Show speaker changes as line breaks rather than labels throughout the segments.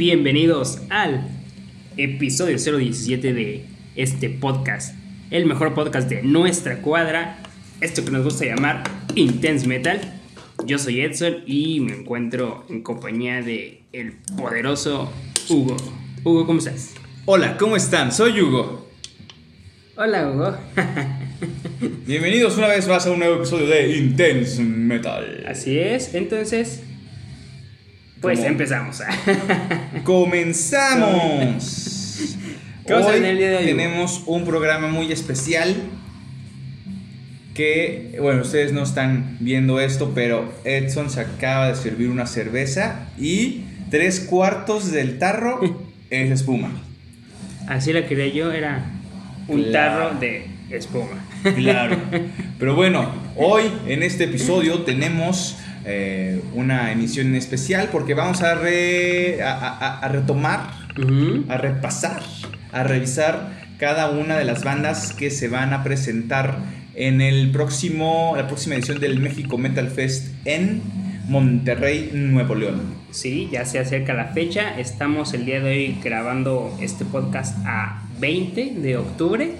Bienvenidos al episodio 017 de este podcast, el mejor podcast de nuestra cuadra, esto que nos gusta llamar Intense Metal. Yo soy Edson y me encuentro en compañía de el poderoso Hugo. Hugo, ¿cómo estás?
Hola, ¿cómo están? Soy Hugo.
Hola, Hugo.
Bienvenidos una vez más a un nuevo episodio de Intense Metal.
Así es, entonces, pues
¿Cómo?
empezamos.
¡Comenzamos!
¿Qué vamos a
Hoy
tener el día de hoy, Hugo?
tenemos un programa muy especial que, bueno, ustedes no están viendo esto, pero Edson se acaba de servir una cerveza y tres cuartos del tarro es espuma.
Así la quería yo, era un
Claro.
tarro de espuma.
Claro. Pero bueno, hoy en este episodio tenemos eh, una emisión especial porque vamos a, re- a- a- a retomar, a repasar, a revisar cada una de las bandas que se van a presentar en el próximo, la próxima edición del México Metal Fest en Monterrey, Nuevo León.
Sí, ya se acerca la fecha. Estamos el día de hoy grabando este podcast a 20 de octubre.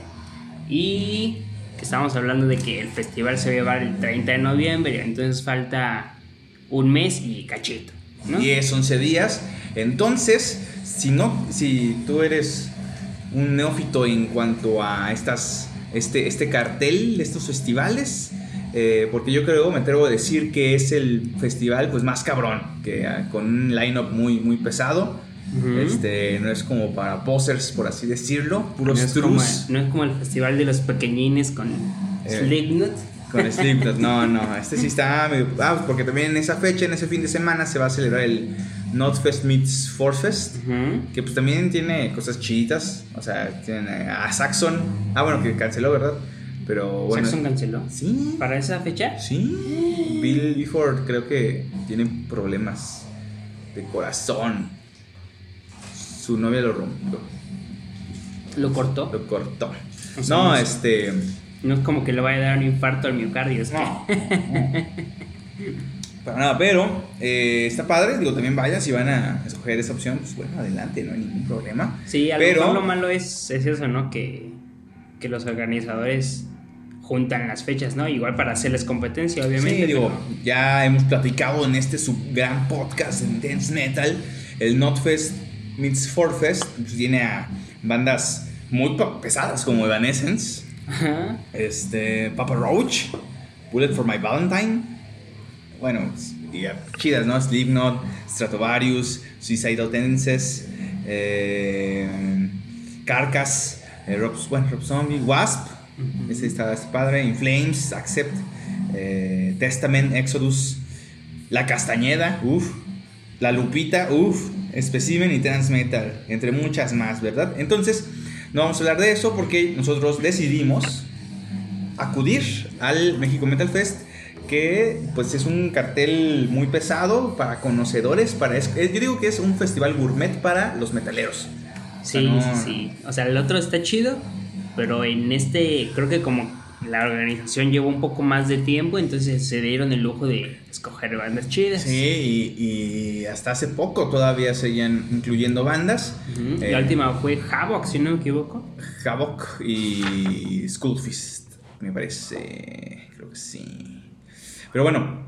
Y que estamos hablando de que el festival se va a llevar el 30 de noviembre. Entonces falta un mes y cachito. ¿no?
10, 11 días. Entonces, si no, si tú eres un neófito en cuanto a estas, este, este cartel, estos festivales, eh, porque yo creo, me atrevo a decir que es el festival pues más cabrón, que ah, con un lineup muy, muy pesado. Este, no es como para posers, por así decirlo,
no,
puros
es como,
trus
no es como el festival de los pequeñines con
Eh.
Slipknot.
con Slipknot. No, no, este sí está medio. Ah, porque también en esa fecha, en ese fin de semana, se va a celebrar el Notfest Meets Forcefest.
Ujú.
Que pues también tiene cosas chiditas. O sea, tiene a Saxon. Ah, bueno, que canceló, ¿verdad? Pero bueno.
Saxon canceló.
Sí.
¿Para esa fecha?
Sí. Bill Gifford creo que tiene problemas de corazón. Su novia lo rompió,
Lo cortó.
lo cortó.
O sea,
No, este.
No es como que le vaya a dar un infarto al miocardio. es que-
No. Para nada, pero eh, está padre. Digo, también vayan si van a escoger esa opción. Pues bueno, adelante, no hay ningún problema.
Sí, a lo
Pero-
lo malo es, es eso, ¿no? Que, que los organizadores juntan las fechas, ¿no? Igual para hacerles competencia, obviamente.
Sí, digo,
pero-
ya hemos platicado en este su gran podcast en Dance Metal. El Notfest Meets Forfest pues, tiene a bandas muy pesadas como Evanescence,
Ajá.
este, Papa Roach, Bullet for My Valentine. Bueno, pues, y, chidas, ¿no? Slipknot, Stratovarius, Suicidal Tendencies, eh, Carcass, eh, Rob, bueno, Rob Zombie, Wasp.
Ujú.
Ese está, padre. In Flames, Accept, eh, Testament, Exodus, La Castañeda, uff, La Lupita, uff, Specimen y Transmetal, entre muchas más, ¿verdad? Entonces, no vamos a hablar de eso porque nosotros decidimos acudir al México Metal Fest que pues es un cartel muy pesado para conocedores, para es- yo digo que es un festival gourmet para los metaleros.
Sí,
no-
sí, sí. O sea, el otro está chido, pero en este creo que como la organización llevó un poco más de tiempo, entonces se dieron el lujo de escoger bandas chidas.
Sí, y, y hasta hace poco todavía seguían incluyendo bandas.
Ujú.
Eh,
La última fue Havoc, si no me equivoco.
Havoc y Skullfist, me parece. Creo que sí. Pero bueno,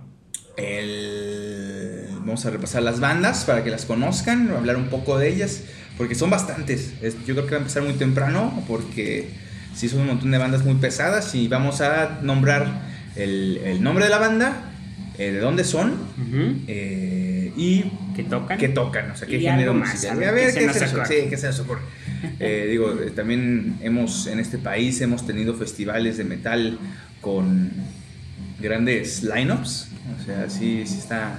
el- vamos a repasar las bandas para que las conozcan, hablar un poco de ellas, porque son bastantes. Es- Yo creo que va a empezar muy temprano, porque sí son un montón de bandas muy pesadas y vamos a nombrar el, el nombre de la banda, eh, de dónde son eh, y
Que tocan.
qué tocan, o sea, qué género
más,
A ver
que se
qué se nos
ocurre.
sí, qué se nos ocurre. Eh, digo, también hemos en este país hemos tenido festivales de metal con grandes lineups, o sea, sí, sí está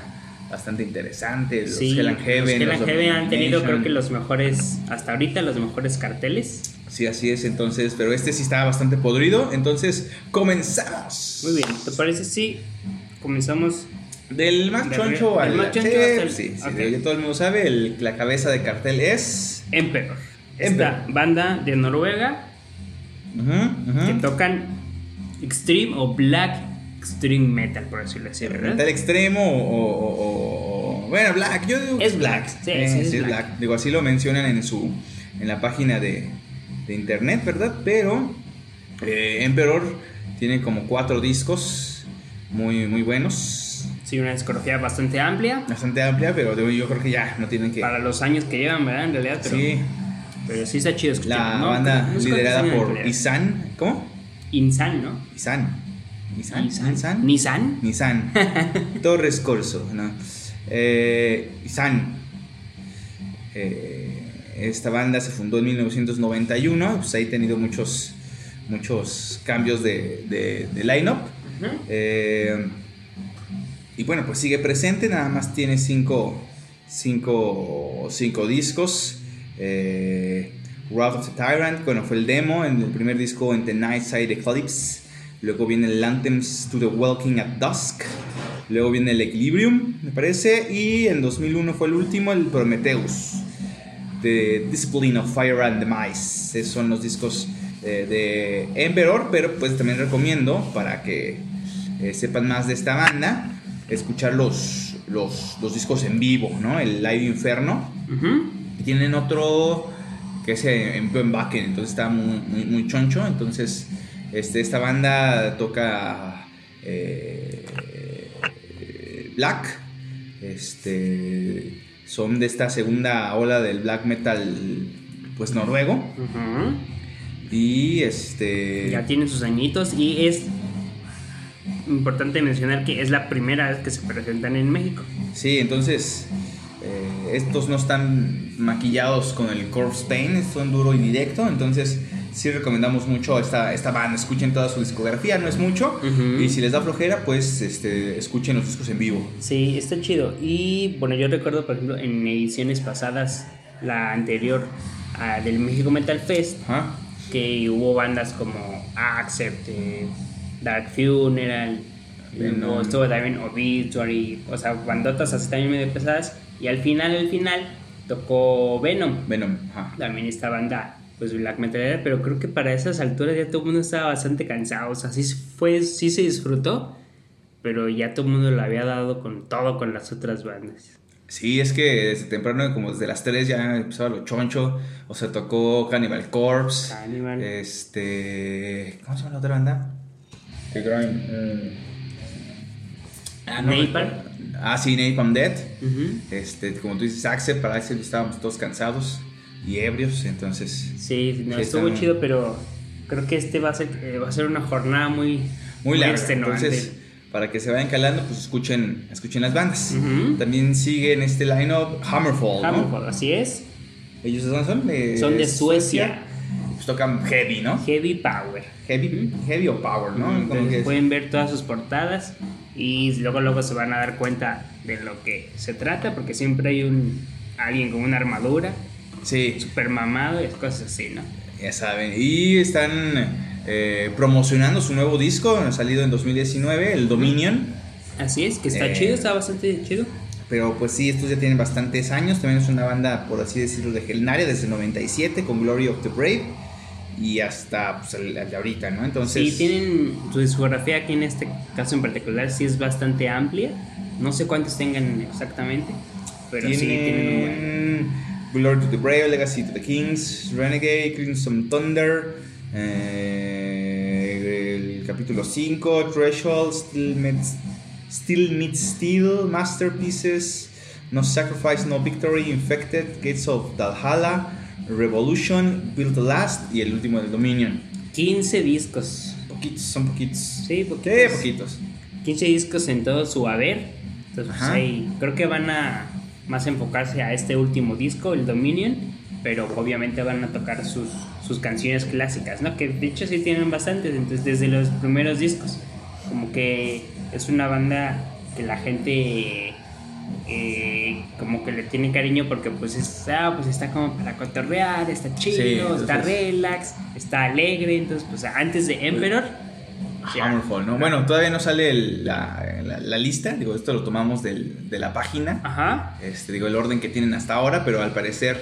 bastante interesante. Los
Sí,
Hell and Heaven,
los Hell
los
and Heaven han tenido creo que los mejores, hasta ahorita los mejores carteles.
Sí, así es, entonces, pero este sí está bastante podrido, entonces comenzamos.
Muy bien, ¿te parece si comenzamos?
Del más choncho al
más choncho
sí,
hasta el-
sí, sí,
ok.
ya todo el mundo sabe, el- la cabeza de cartel es
Emperor.
Emperor.
Esta banda de Noruega
Ujú, ujú.
que tocan extreme o black extreme metal, por decirlo así, ¿verdad?
Metal extremo o, o- o- o- Bueno, Black, yo digo
Es Black, sí,
Eh,
sí, es
sí, es
Black.
Black. Digo, así lo mencionan en su en la página de, de internet, ¿verdad? Pero eh, Emperor tiene como cuatro discos muy, muy buenos.
Sí, una discografía bastante amplia
Bastante amplia, pero yo creo que ya no tienen que.
para los años que llevan, ¿verdad? En realidad, pero
sí,
pero sí está chido escuchar.
la
¿no?
banda
No
liderada por. Isan. ¿Cómo?
Insan, ¿no?
Isan. Isan.
Nissan. Nissan.
Nissan. Torres Corso, ¿no? Eh, Isan. Eh, esta banda se fundó en 1991, pues ahí ha tenido muchos, muchos cambios de, de, de line-up. Eh, y bueno, pues sigue presente, nada más tiene cinco, cinco, cinco discos. Eh, Wrath of the Tyrant, bueno, fue el demo en el primer disco en The Night Side Eclipse. Luego viene el Anthems to the Walking at Dusk. Luego viene el Equilibrium, me parece. Y en 2001 fue el último, el Prometheus. The Discipline of Fire and Demise. Esos son los discos eh, de Emperor, pero pues también recomiendo para que eh, sepan más de esta banda, escuchar los, los, los discos en vivo, ¿no? El Live Inferno. Y tienen otro que es en, en backend, entonces está muy, muy, muy choncho. Entonces, este, esta banda toca eh, Black. Este, son de esta segunda ola del black metal, pues noruego. Y este.
Ya tienen sus añitos y es importante mencionar que es la primera vez que se presentan en México.
Sí, entonces eh, estos no están maquillados con el corpse paint, son duro y directo, entonces sí recomendamos mucho esta, esta banda, escuchen toda su discografía, no es mucho,
Ujú.
y si les da flojera, pues este, escuchen los discos en vivo.
Sí, está chido. Y bueno, yo recuerdo, por ejemplo, en ediciones pasadas, la anterior a del México Metal Fest,
Ajá.
que hubo bandas como Accept, eh, Dark Funeral, luego estuvo también Obituary, o sea, bandotas así también medio pesadas. Y al final, al final, tocó Venom.
Venom, ajá.
También esta banda, pues black metal, pero creo que para esas alturas ya todo el mundo estaba bastante cansado. O sea, sí, fue, sí se disfrutó, pero ya todo el mundo lo había dado con todo con las otras bandas.
Sí, es que desde temprano, como desde las 3 ya empezaba lo choncho, o sea, tocó Cannibal Corpse,
Cannibal.
este... ¿Cómo se llama la otra banda? Que Grime, eh, ah, no
Napalm.
Ah, sí, Napalm Dead. Este, como tú dices, Accept, para Accept estábamos todos cansados y ebrios, entonces...
Sí, no,
Sí,
estuvo
está-
chido, pero creo que este va a ser, eh, va a ser una jornada muy,
Muy larga,
extenuante.
entonces para que se vayan calando, pues escuchen, escuchen las bandas.
Ujú.
También sigue en este line-up Hammerfall, ¿no?
Hammerfall, así es.
Ellos son, son de,
Son de Suecia.
Pues tocan heavy, ¿no?
Heavy Power.
Heavy, heavy o power, ¿no? Como
Entonces
que es-
pueden ver todas sus portadas y luego luego se van a dar cuenta de lo que se trata porque siempre hay un alguien con una armadura
Sí,
super mamado y cosas así, ¿no?
ya saben. Y están eh, promocionando su nuevo disco, salido en 2019, el Dominion.
Así es, que está
Eh.
chido, está bastante chido.
Pero pues sí, estos ya tienen bastantes años. También es una banda, por así decirlo, legendaria desde el 97 con Glory of the Brave. Y hasta pues, el, el de ahorita, ¿no? Entonces...
Sí, tienen su discografía aquí en este caso en particular, sí es bastante amplia. No sé cuántos tengan exactamente, pero sí tienen un buen.
Glory to the Brave, Legacy to the Kings, Renegade, Crimson Thunder, eh, el capítulo 5, Threshold, Still Meets Still, Meets Steel, Masterpieces, No Sacrifice, No Victory, Infected, Gates of Valhalla, Revolution, Build the Last y el último del Dominion.
15 discos.
Poquitos, son poquitos.
Sí, poquitos.
Sí, poquitos.
15 discos en todo su haber. Entonces, pues, ahí creo que van a más enfocarse a este último disco, el Dominion, pero obviamente van a tocar sus, sus canciones clásicas, ¿no? Que de hecho sí tienen bastantes, entonces desde los primeros discos. Como que es una banda que la gente eh, como que le tiene cariño porque pues está, pues está como para cotorrear, está chido,
Sí,
está relax, está alegre, entonces pues antes de Emperor...
Hammerfall, ¿no? Bueno, todavía no sale el- la, la- la lista, digo, esto lo tomamos del- de la página.
Ajá.
este, digo, el orden que tienen hasta ahora, pero al parecer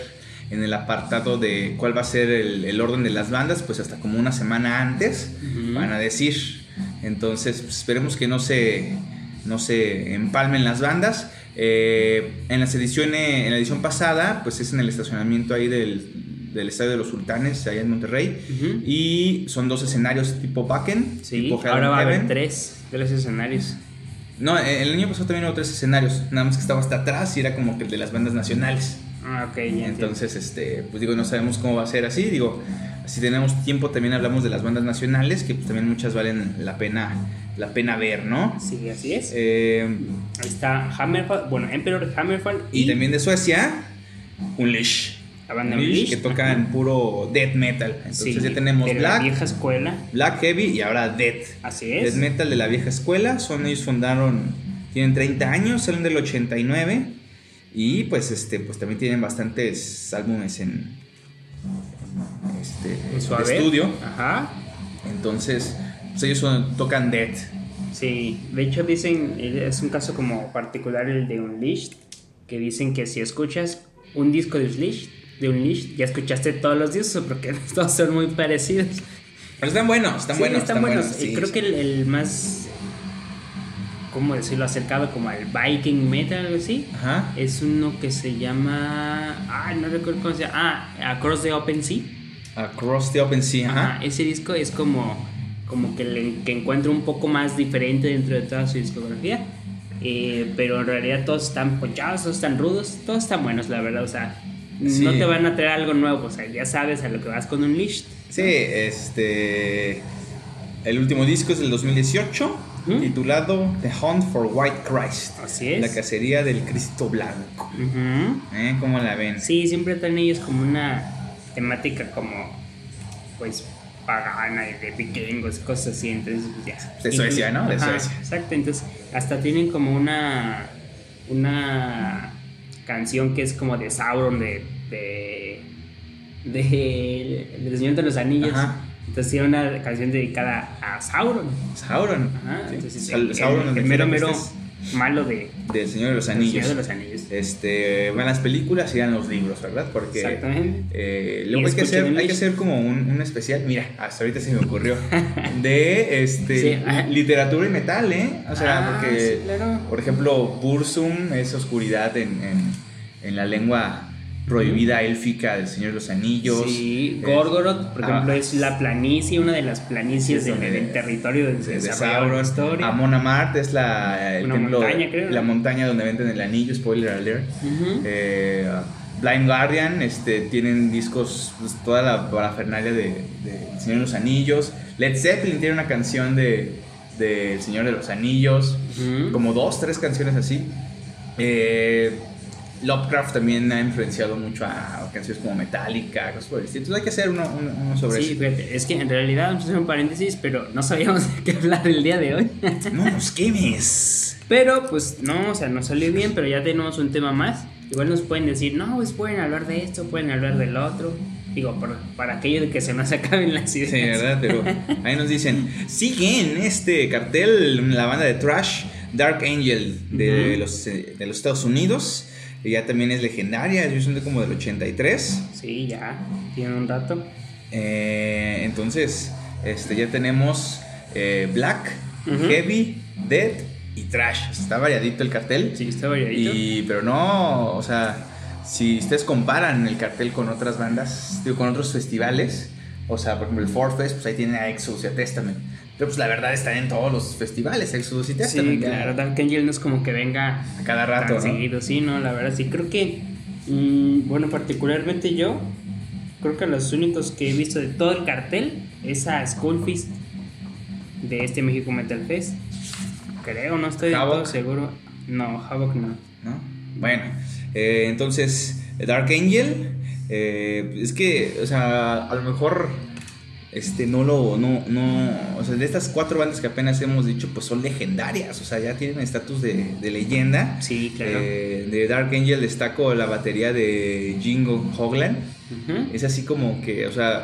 en el apartado de cuál va a ser el, el orden de las bandas, pues hasta como una semana antes van a decir. Entonces, pues, esperemos que no se, no se empalmen las bandas, Eh, en las ediciones, en la edición pasada, pues es en el estacionamiento ahí del, del Estadio de los Sultanes, allá en Monterrey.
Ujú.
Y son dos escenarios tipo Backen,
Sí,
tipo
ahora va a haber tres, tres escenarios.
No, eh, el año pasado también hubo tres escenarios, nada más que estaba hasta atrás y era como que el de las bandas nacionales.
Ah, ok.
Entonces, este, pues digo, no sabemos cómo va a ser así. Digo, si tenemos tiempo también hablamos de las bandas nacionales, que pues, también muchas valen la pena, la pena ver, ¿no?
Sí, así es.
Eh,
Ahí está Hammerfall, bueno, Emperor Hammerfall
y, también de Suecia, Unleash.
La banda Unleashed.
que tocan puro death metal. Entonces
Sí,
ya tenemos
de la
Black,
vieja escuela,
Black Heavy y ahora Death.
así
Death
es.
metal de la vieja escuela. Son ellos fundaron, tienen 30 años, salen del 89 y pues este, pues también tienen bastantes álbumes en este
En su
estudio.
Ajá.
Entonces, pues ellos son- tocan Death.
Sí, de hecho dicen, es un caso como particular el de Unleashed, que dicen que si escuchas un disco de Unleashed, de Unleashed ya escuchaste todos los discos porque todos son muy parecidos.
Pero están buenos, están
Sí,
buenos,
están buenos.
buenos,
Y
sí,
creo
sí.
que el, el más, ¿cómo decirlo? Acercado como al Viking Metal, algo así.
Ajá.
Es uno que se llama. Ah, no recuerdo cómo se llama. Ah, Across the Open Sea.
Across the Open Sea,
Ajá,
ajá.
ese disco es como, como que, le, que encuentro un poco más diferente dentro de toda su discografía. Eh, pero en realidad todos están ponchados, todos están rudos, todos están buenos, la verdad. O sea,
Sí.
no te van a traer algo nuevo. O sea, ya sabes a lo que vas con un Unleashed.
Sí, este. El último disco es del 2018,
¿Mm?
titulado The Hunt for White Christ.
Así es.
La cacería del Cristo Blanco. ¿Eh? ¿Cómo la ven?
Sí, siempre traen ellos como una temática como, pues, pagana y de vikingos, cosas así. Entonces, pues, ya.
De Suecia, ¿no? De Suecia.
Exacto, entonces hasta tienen como una, una canción que es como de Sauron, de, de, de, Señor de los Anillos.
Ajá.
Entonces tiene una canción dedicada a Sauron.
Sauron.
Ajá,
Sí.
entonces, el,
Sauron,
el-
donde
el mero mero. Malo de,
Del Señor de los Anillos.
Señor de los Anillos.
Este, van las películas y van los libros, ¿verdad? Porque
Exactamente.
eh, luego hay que, hacer, hay que hacer como un, un especial, mira, hasta ahorita se me ocurrió, de este,
Sí,
literatura y metal, ¿eh? O sea,
Ah,
porque,
sí, claro.
por ejemplo, Bursum es oscuridad en, en, en la lengua prohibida élfica del Señor de los Anillos.
Sí, Gorgoroth, por
ah,
ejemplo, es la planicie, una de las planicies del, territorio
de, Sauron. Amon Amart es la, el
Una
templo,
montaña, creo, ¿no?
la montaña donde venden el anillo, spoiler alert. Eh, Blind Guardian, este, tienen discos, pues, toda la parafernalia de, Señor de los Anillos. Led Zeppelin tiene una canción de, de El Señor de los Anillos, como dos, tres canciones así. Eh, Lovecraft también ha influenciado mucho a canciones como Metallica, cosas por el estilo. Entonces hay que hacer uno, uno- uno sobre
Sí,
eso.
fíjate, es que en realidad, vamos a hacer un paréntesis, pero no sabíamos de qué hablar el día de hoy.
No nos quemes.
pero pues no, o sea, nos salió bien, pero ya tenemos un tema más. Igual nos pueden decir, no, pues pueden hablar de esto, pueden hablar del otro. Digo, por- para aquello de que se nos acaben las ideas.
Sí, ¿verdad? Pero ahí nos dicen, sigue en este cartel la banda de trash Dark Angel de, los, eh, de los Estados Unidos. Ella también es legendaria, ellos son de como del 83.
Sí, ya, tiene un rato.
Eh, entonces, este, ya tenemos eh, Black. Heavy, Dead y Trash. Está variadito el cartel.
Sí, está variadito.
Y, pero no, o sea, si ustedes comparan el cartel con otras bandas, digo, con otros festivales, o sea, por ejemplo, el Ford Fest, pues ahí tienen a Exodus y a Testament. Pero pues la verdad están en todos los festivales, Exodus y
Sí,
Testament. ya.
claro, Dark Angel no es como que venga
A cada rato,
tan
¿no?
seguido, sí, no, la verdad sí, creo que, mm, bueno, particularmente yo, creo que los únicos que he visto de todo el cartel es a School Fist de este México Metal Fest, creo, no estoy todo seguro, no, Havoc no.
¿no? Bueno, eh, entonces, Dark Angel, eh, es que, o sea, a lo mejor, este, no lo, no, no, o sea, de estas cuatro bandas que apenas hemos dicho, pues son legendarias, o sea, ya tienen estatus de, de leyenda.
Sí, claro.
Eh, de Dark Angel destaco la batería de Jingo Hoglan.
Ujú.
Es así como que, o sea,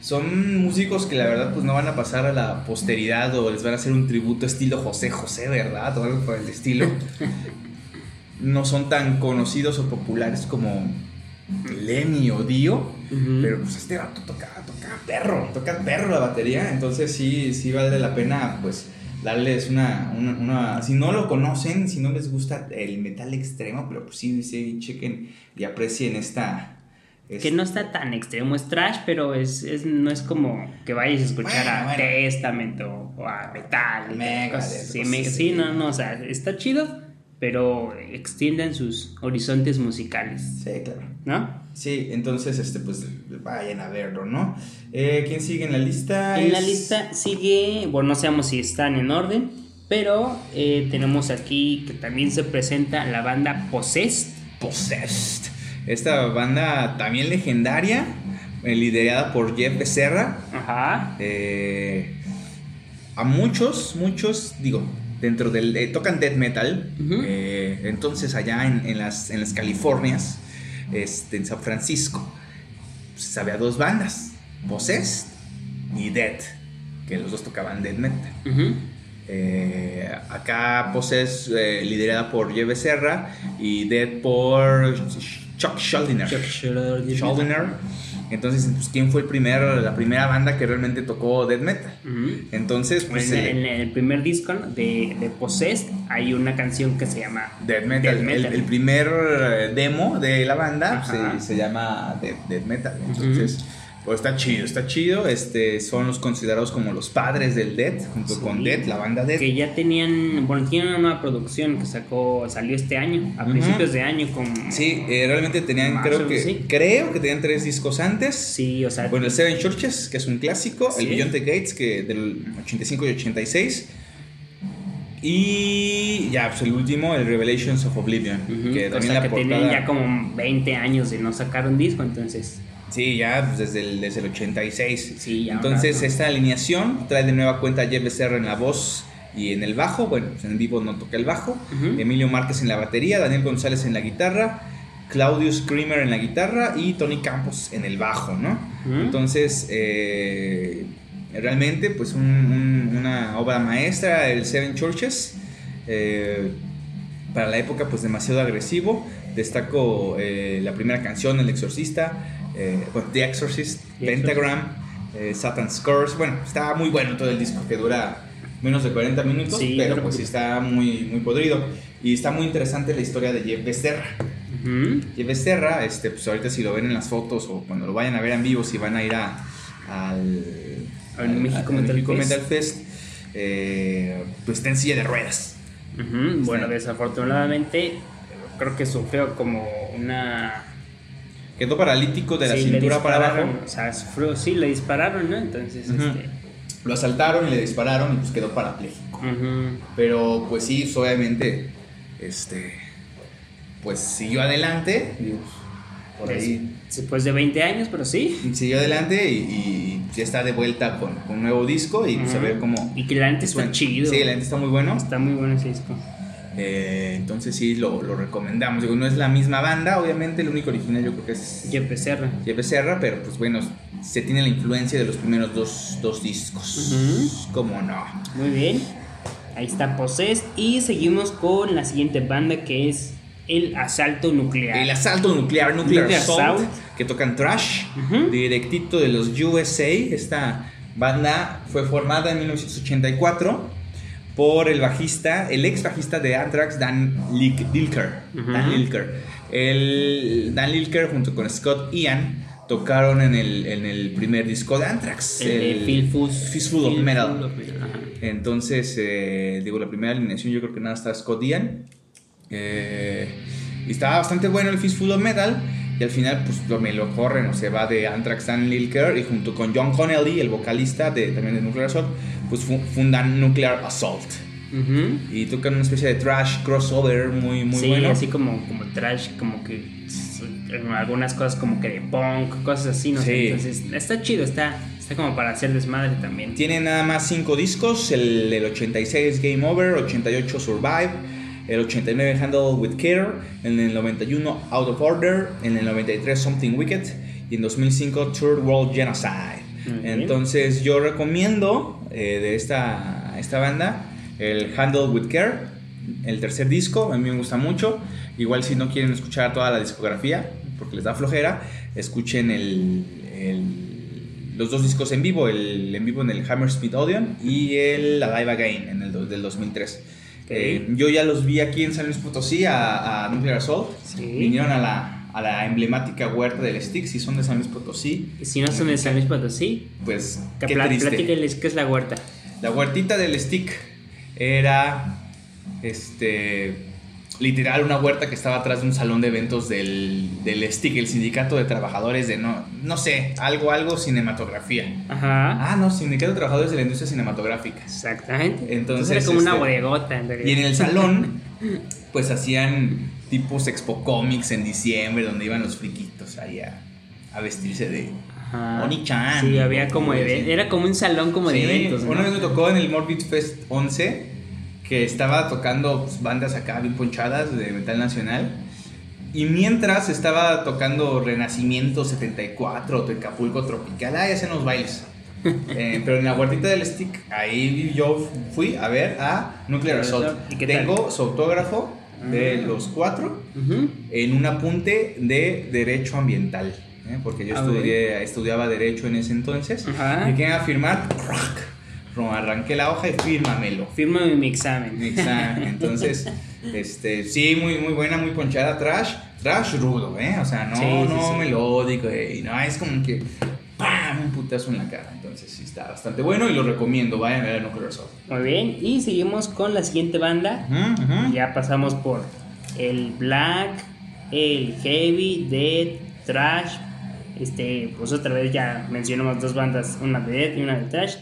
son músicos que la verdad pues no van a pasar a la posteridad o les van a hacer un tributo estilo José José, ¿verdad? O algo por el estilo. no son tan conocidos o populares como Lemmy o Dio, Pero pues este vato toca, toca perro, toca perro la batería, entonces sí, sí vale la pena pues darles una, una, una- Si no lo conocen, si no les gusta el metal extremo, pero pues sí, sí, chequen y aprecien esta.
Que no está tan extremo, es trash, pero es, es, no es como que vayas a escuchar
Bueno,
a
bueno.
Testament o, a Metal. y
Megadeth,
cosas así.
cosas
Me-
así.
sí, no, no, o sea, está chido, pero extiendan sus horizontes musicales,
Sí, claro.
¿no?
Sí, entonces, este, pues vayan a verlo, ¿no? Eh, ¿Quién sigue en la lista?
En la lista sigue, bueno, no sabemos si están en orden, pero eh, tenemos aquí que también se presenta la banda Possessed.
Possessed. Esta banda también legendaria, eh, liderada por Jeff Becerra.
Ajá.
Eh, a muchos, muchos, digo, dentro del. tocan death metal. Entonces, allá en, en las, en las Californias, este, en San Francisco, pues, había dos bandas: Possessed y Death, que los dos tocaban death metal. Eh, acá Possessed, eh, liderada por Jeff Becerra y Death por Chuck Schuldiner.
Chuck Schuldiner.
Entonces, pues, ¿quién fue el primer, la primera banda que realmente tocó death metal? Entonces, pues,
en,
eh,
en el primer disco ¿no? de, de Possessed hay una canción que se llama
Death Metal.
Death Metal.
El, el primer eh, demo de la banda se, se llama Death, Death Metal. Entonces, pues está chido, está chido. Este, son los considerados como los padres del Death, junto
Sí.
con Death, la banda Death.
que ya tenían, bueno, tienen una nueva producción que sacó, salió este año, a principios de año con...
Sí, eh, realmente tenían, creo
o
que,
sí.
creo que tenían tres discos antes.
Sí, o sea,
Bueno, el Seven Churches, que es un clásico,
Sí.
el Beyond the Gates, que del 85 y 86. Y ya, pues el último, el Revelations of Oblivion, que
o
también
sea,
la
que
portada...
tenían ya como 20 años de no sacar un disco, entonces...
Sí, ya pues, desde, el, desde el 86.
Sí, ya
Entonces, esta alineación trae de nueva cuenta a Jeff Becerra en la voz y en el bajo. Bueno, pues en vivo no toca el bajo. Emilio Márquez en la batería, Daniel González en la guitarra, Claudio Screamer en la guitarra y Tony Campos en el bajo, ¿no? Entonces, eh, realmente, pues un- un- una obra maestra, el Seven Churches. eh, para la época, pues demasiado agresivo. Destaco eh, la primera canción, El Exorcista, eh, bueno, The Exorcist,
The
Pentagram, eh, Satan's Curse. Bueno, está muy bueno todo el disco que dura menos de 40 minutos,
Sí,
pero pues sí está muy, muy podrido. Y está muy interesante la historia de Jeff Becerra.
Ujú.
Jeff Becerra, este, pues ahorita si lo ven en las fotos o cuando lo vayan a ver en vivo, si van a ir a, al,
Al México Metal
México
Fest.
Metal Fest, eh, pues está en silla de ruedas.
Bueno, desafortunadamente creo que sufrió como una...
Quedó paralítico de la
sí,
cintura para abajo.
O sea, sufrió, sí, le dispararon, ¿no? Entonces, este...
Lo asaltaron y le dispararon y pues quedó parapléjico. Pero pues sí, pues, obviamente, este, pues siguió adelante. digo, por ahí
Después de 20 años, pero sí.
siguió adelante y, y ya está de vuelta con, con un nuevo disco y pues, a ver cómo...
Y que la neta está chido.
Sí, la neta está muy bueno.
Está muy bueno ese disco.
Eh, entonces sí, lo, lo recomendamos. Digo, no es la misma banda, obviamente, el único original yo creo que es
Jeff Becerra.
Jeff Becerra, pero pues bueno, se tiene la influencia de los primeros dos, dos discos.
Ujú.
¿Cómo no?
Muy bien. Ahí está Possessed. Y seguimos con la siguiente banda que es El Asalto Nuclear.
El asalto nuclear, Nuclear,
Nuclear
Assault,
Assault.
que tocan trash, directito de los USA. Esta banda fue formada en 1984 por el bajista, el ex bajista de Anthrax, Dan Lilker. Dan Lilker. El, Dan Lilker junto con Scott Ian tocaron en el, en el primer disco de Anthrax.
el, Fistful
of Metal.
of Metal, ajá.
Entonces, eh, digo, la primera alineación yo creo que nada está Scott Ian. Eh, y estaba bastante bueno el Fistful of Metal. Y al final, pues lo, me lo corren, o se va de Anthrax Dan Lilker. Y junto con John Connelly, el vocalista de, también de Nuclear Assault, pues fu- fundan Nuclear Assault.
Ujú.
Y tocan una especie de trash crossover muy, muy
sí,
bueno.
así como, como trash, como que algunas cosas como que de punk, cosas así, no sé.
Sí.
Entonces, está chido, está, está como para hacer desmadre también.
Tiene nada más cinco discos: el, el 86 Game Over, 88 Survive, el 89 Handle with Care, en el 91 Out of Order, en el 93 Something Wicked y en 2005 Third World Genocide. Entonces yo recomiendo eh, de esta, esta banda el Handle with Care, el tercer disco, a mí me gusta mucho. Igual si no quieren escuchar toda la discografía, porque les da flojera, escuchen el, el los dos discos en vivo, el en vivo en el Hammersmith Odeon y el Alive Again en el del 2003. Eh, yo ya los vi aquí en San Luis Potosí a, a Nuclear Assault.
Sí.
Vinieron a la, a la emblemática huerta del Stick, si son de San Luis Potosí.
Y Si no son de San Luis Potosí,
Pues,
que
qué triste.
platíquenles qué es la huerta.
La huertita del stick era este literal una huerta que estaba atrás de un salón de eventos del, del stick, el sindicato de trabajadores de no, no sé, algo, algo cinematografía.
Ajá.
Ah, no, sindicato de trabajadores de la industria cinematográfica.
Exactamente.
Entonces,
era como una
este,
bodegota. En realidad.
Y en el salón, pues hacían tipos Expo Comics en diciembre, donde iban los friquitos ahí a, a vestirse de
Ajá.
Oni-chan.
Sí, había como even- era como un salón como de eventos. ¿no?
Una vez me tocó en el Morbid Fest 11 que estaba tocando pues, bandas acá bien ponchadas de metal nacional. Y mientras estaba tocando Renacimiento 74, Tecapulco Tropical, ah, ya hacían los bailes. Eh, pero en la huertita del stick, ahí yo fui a ver a Nuclear Assault.
¿Y?
Tengo su autógrafo de
Ah.
los cuatro en un apunte de Derecho Ambiental. ¿eh? Porque yo
Ah,
estudié, estudiaba Derecho en ese entonces. Que iba a firmar, ¡rock! Arranqué la hoja y fírmamelo.
Fírmame mi examen.
Mi examen. Entonces, este, sí, muy, muy buena, muy ponchada, trash, trash rudo, ¿eh? O sea, no,
Sí, sí,
no
sí.
melódico, y no, es como que, ¡pam! Un putazo en la cara. Entonces, sí, está bastante bueno y lo recomiendo, vayan a ver Nuclear Assault.
Muy bien. Y seguimos con la siguiente banda. Ya pasamos por el black, el heavy, death, trash. Este, pues otra vez ya mencionamos dos bandas, una de death y una de trash.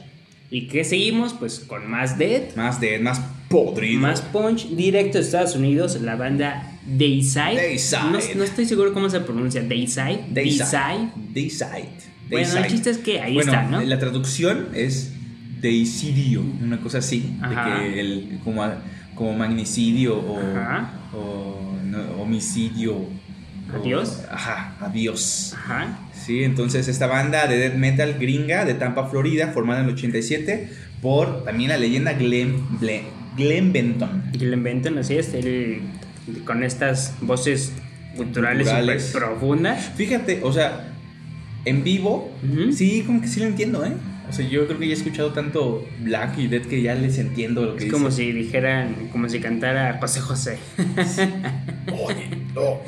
¿Y qué seguimos? Pues con más death,
Más de, más podrido.
más punch, directo de Estados Unidos, la banda Dayside.
Dayside.
No, no estoy seguro cómo se pronuncia, Dayside.
Dayside. Dayside.
Bueno, el chiste es que ahí
Bueno,
está, ¿no?
La traducción es deicidio, una cosa así,
Ajá.
de que el, como, a- como magnicidio o, o no, homicidio. O-
Adiós.
ajá, adiós.
Ajá.
Sí, entonces esta banda de death metal gringa de Tampa, Florida, formada en el 87 por también la leyenda Glenn, Glenn, Glenn Benton.
Y lo inventan así, es el, con estas voces culturales
Culturales.
profundas.
Fíjate, o sea, en vivo, sí, como que sí lo entiendo, ¿eh? O sea, yo creo que ya he escuchado tanto Black y Dead que ya les entiendo lo que
Es como
dicen.
si dijeran, como si cantara José José.
Oye, no,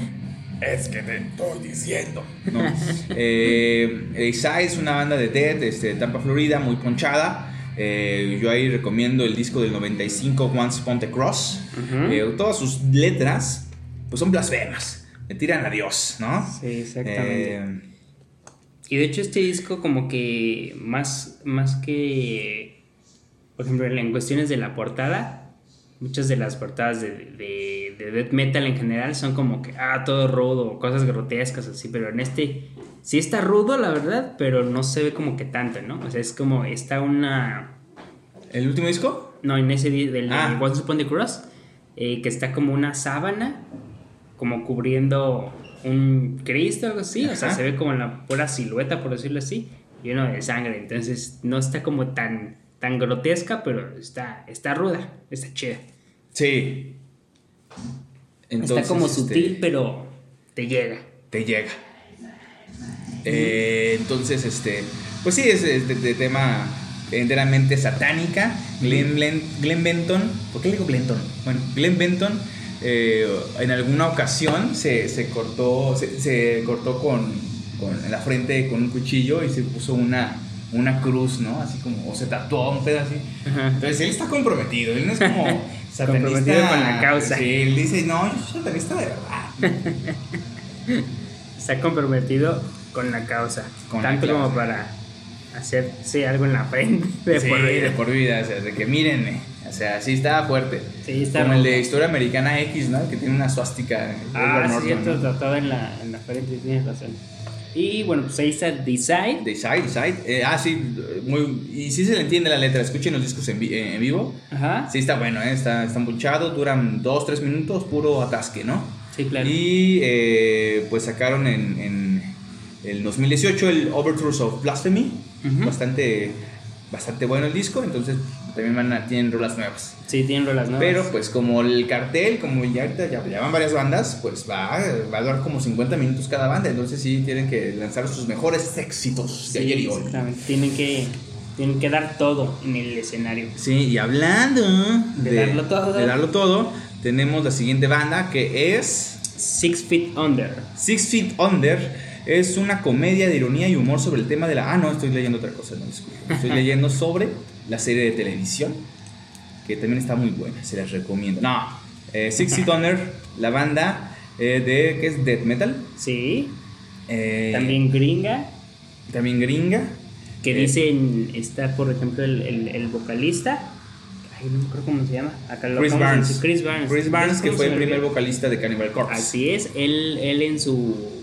es que te estoy diciendo. No. eh, Isai es una banda de Dead este, de Tampa, Florida, muy ponchada. Eh, yo ahí recomiendo el disco del 95, Once Upon the Cross. Eh, todas sus letras, pues son blasfemas. Le tiran a Dios, ¿no?
Sí, exactamente.
Eh,
Y de hecho este disco como que más, más que, por ejemplo, en cuestiones de la portada, muchas de las portadas de, de, de death metal en general son como que, ah, todo rudo, cosas grotescas así, pero en este sí está rudo, la verdad, pero no se ve como que tanto, ¿no? O sea, es como, está una...
¿El último disco?
No, en ese del
Ah.
Once Upon the Cross, eh, que está como una sábana, como cubriendo un Cristo o algo así. O sea, se ve como la pura silueta, por decirlo así, lleno de sangre. Entonces, no está como tan, tan grotesca, pero está, está ruda, está chida.
Sí.
está como
este,
sutil, pero te llega.
Te llega. Eh, entonces, este. Pues sí, es de, de tema enteramente satánica. Glenn, Glenn, Glenn Benton. ¿Por qué le digo Benton? Bueno, Glenn Benton. eh, en alguna ocasión se, se cortó. Se, se cortó con, con en la frente con un cuchillo y se puso una. Una cruz, ¿no? Así como, o se tatuó un así.
Ajá.
Entonces él está comprometido, él no es como satanista.
Comprometido con la causa.
Sí, él dice, no, yo soy satanista de verdad.
Está comprometido con la causa.
Con la
tanto
causa.
como para hacerse algo en la frente de
sí,
por vida.
de por vida, o sea, de que mírenme. O sea, sí estaba fuerte.
Sí, está
Como el de Historia Americana X, ¿no? Que tiene una suástica.
Ah, sí,
Norton, ¿no?
tratado en la, en la frente, tienes razón. Y bueno, pues ahí está Decide.
De Side, Side. Eh, ah, sí, muy, y sí se le entiende la letra. Escuchen los discos en, vi- eh, en vivo.
Ajá.
Sí, está bueno, ¿eh? está, está embuchado, duran 2-3 minutos, puro atasque, ¿no?
Sí, claro.
Y eh, pues sacaron en, en el 2018 el Overtures of Blasphemy. Bastante, bastante bueno el disco. Entonces también van a- tienen rolas nuevas.
Sí, tienen rolas nuevas.
Pero pues como el cartel, como ya ahorita ya, ya van varias bandas, pues va, va a durar como 50 minutos cada banda. Entonces sí tienen que lanzar sus mejores éxitos de
Sí,
ayer y hoy.
exactamente. Tienen que, tienen que dar todo en el escenario.
Sí, y hablando
De darlo todo.
de darlo todo, tenemos la siguiente banda que es
Six Feet Under.
Six Feet Under. Es una comedia de ironía y humor sobre el tema de la... Ah, no, estoy leyendo otra cosa, no, disculpe. Estoy leyendo sobre la serie de televisión, que también está muy buena, se las recomiendo. No, eh, Six Feet Under, la banda eh, de... ¿Qué es? Death Metal.
Sí.
Eh,
También gringa.
También gringa.
Que
Eh,
dicen, está por ejemplo el, el, el vocalista. Ay, no me acuerdo cómo se llama. Acá lo
Chris Barnes.
Chris Barnes.
Chris Barnes, que
¿Cómo
fue el
me
primer vocalista de Cannibal Corpse.
Así es, él, él en su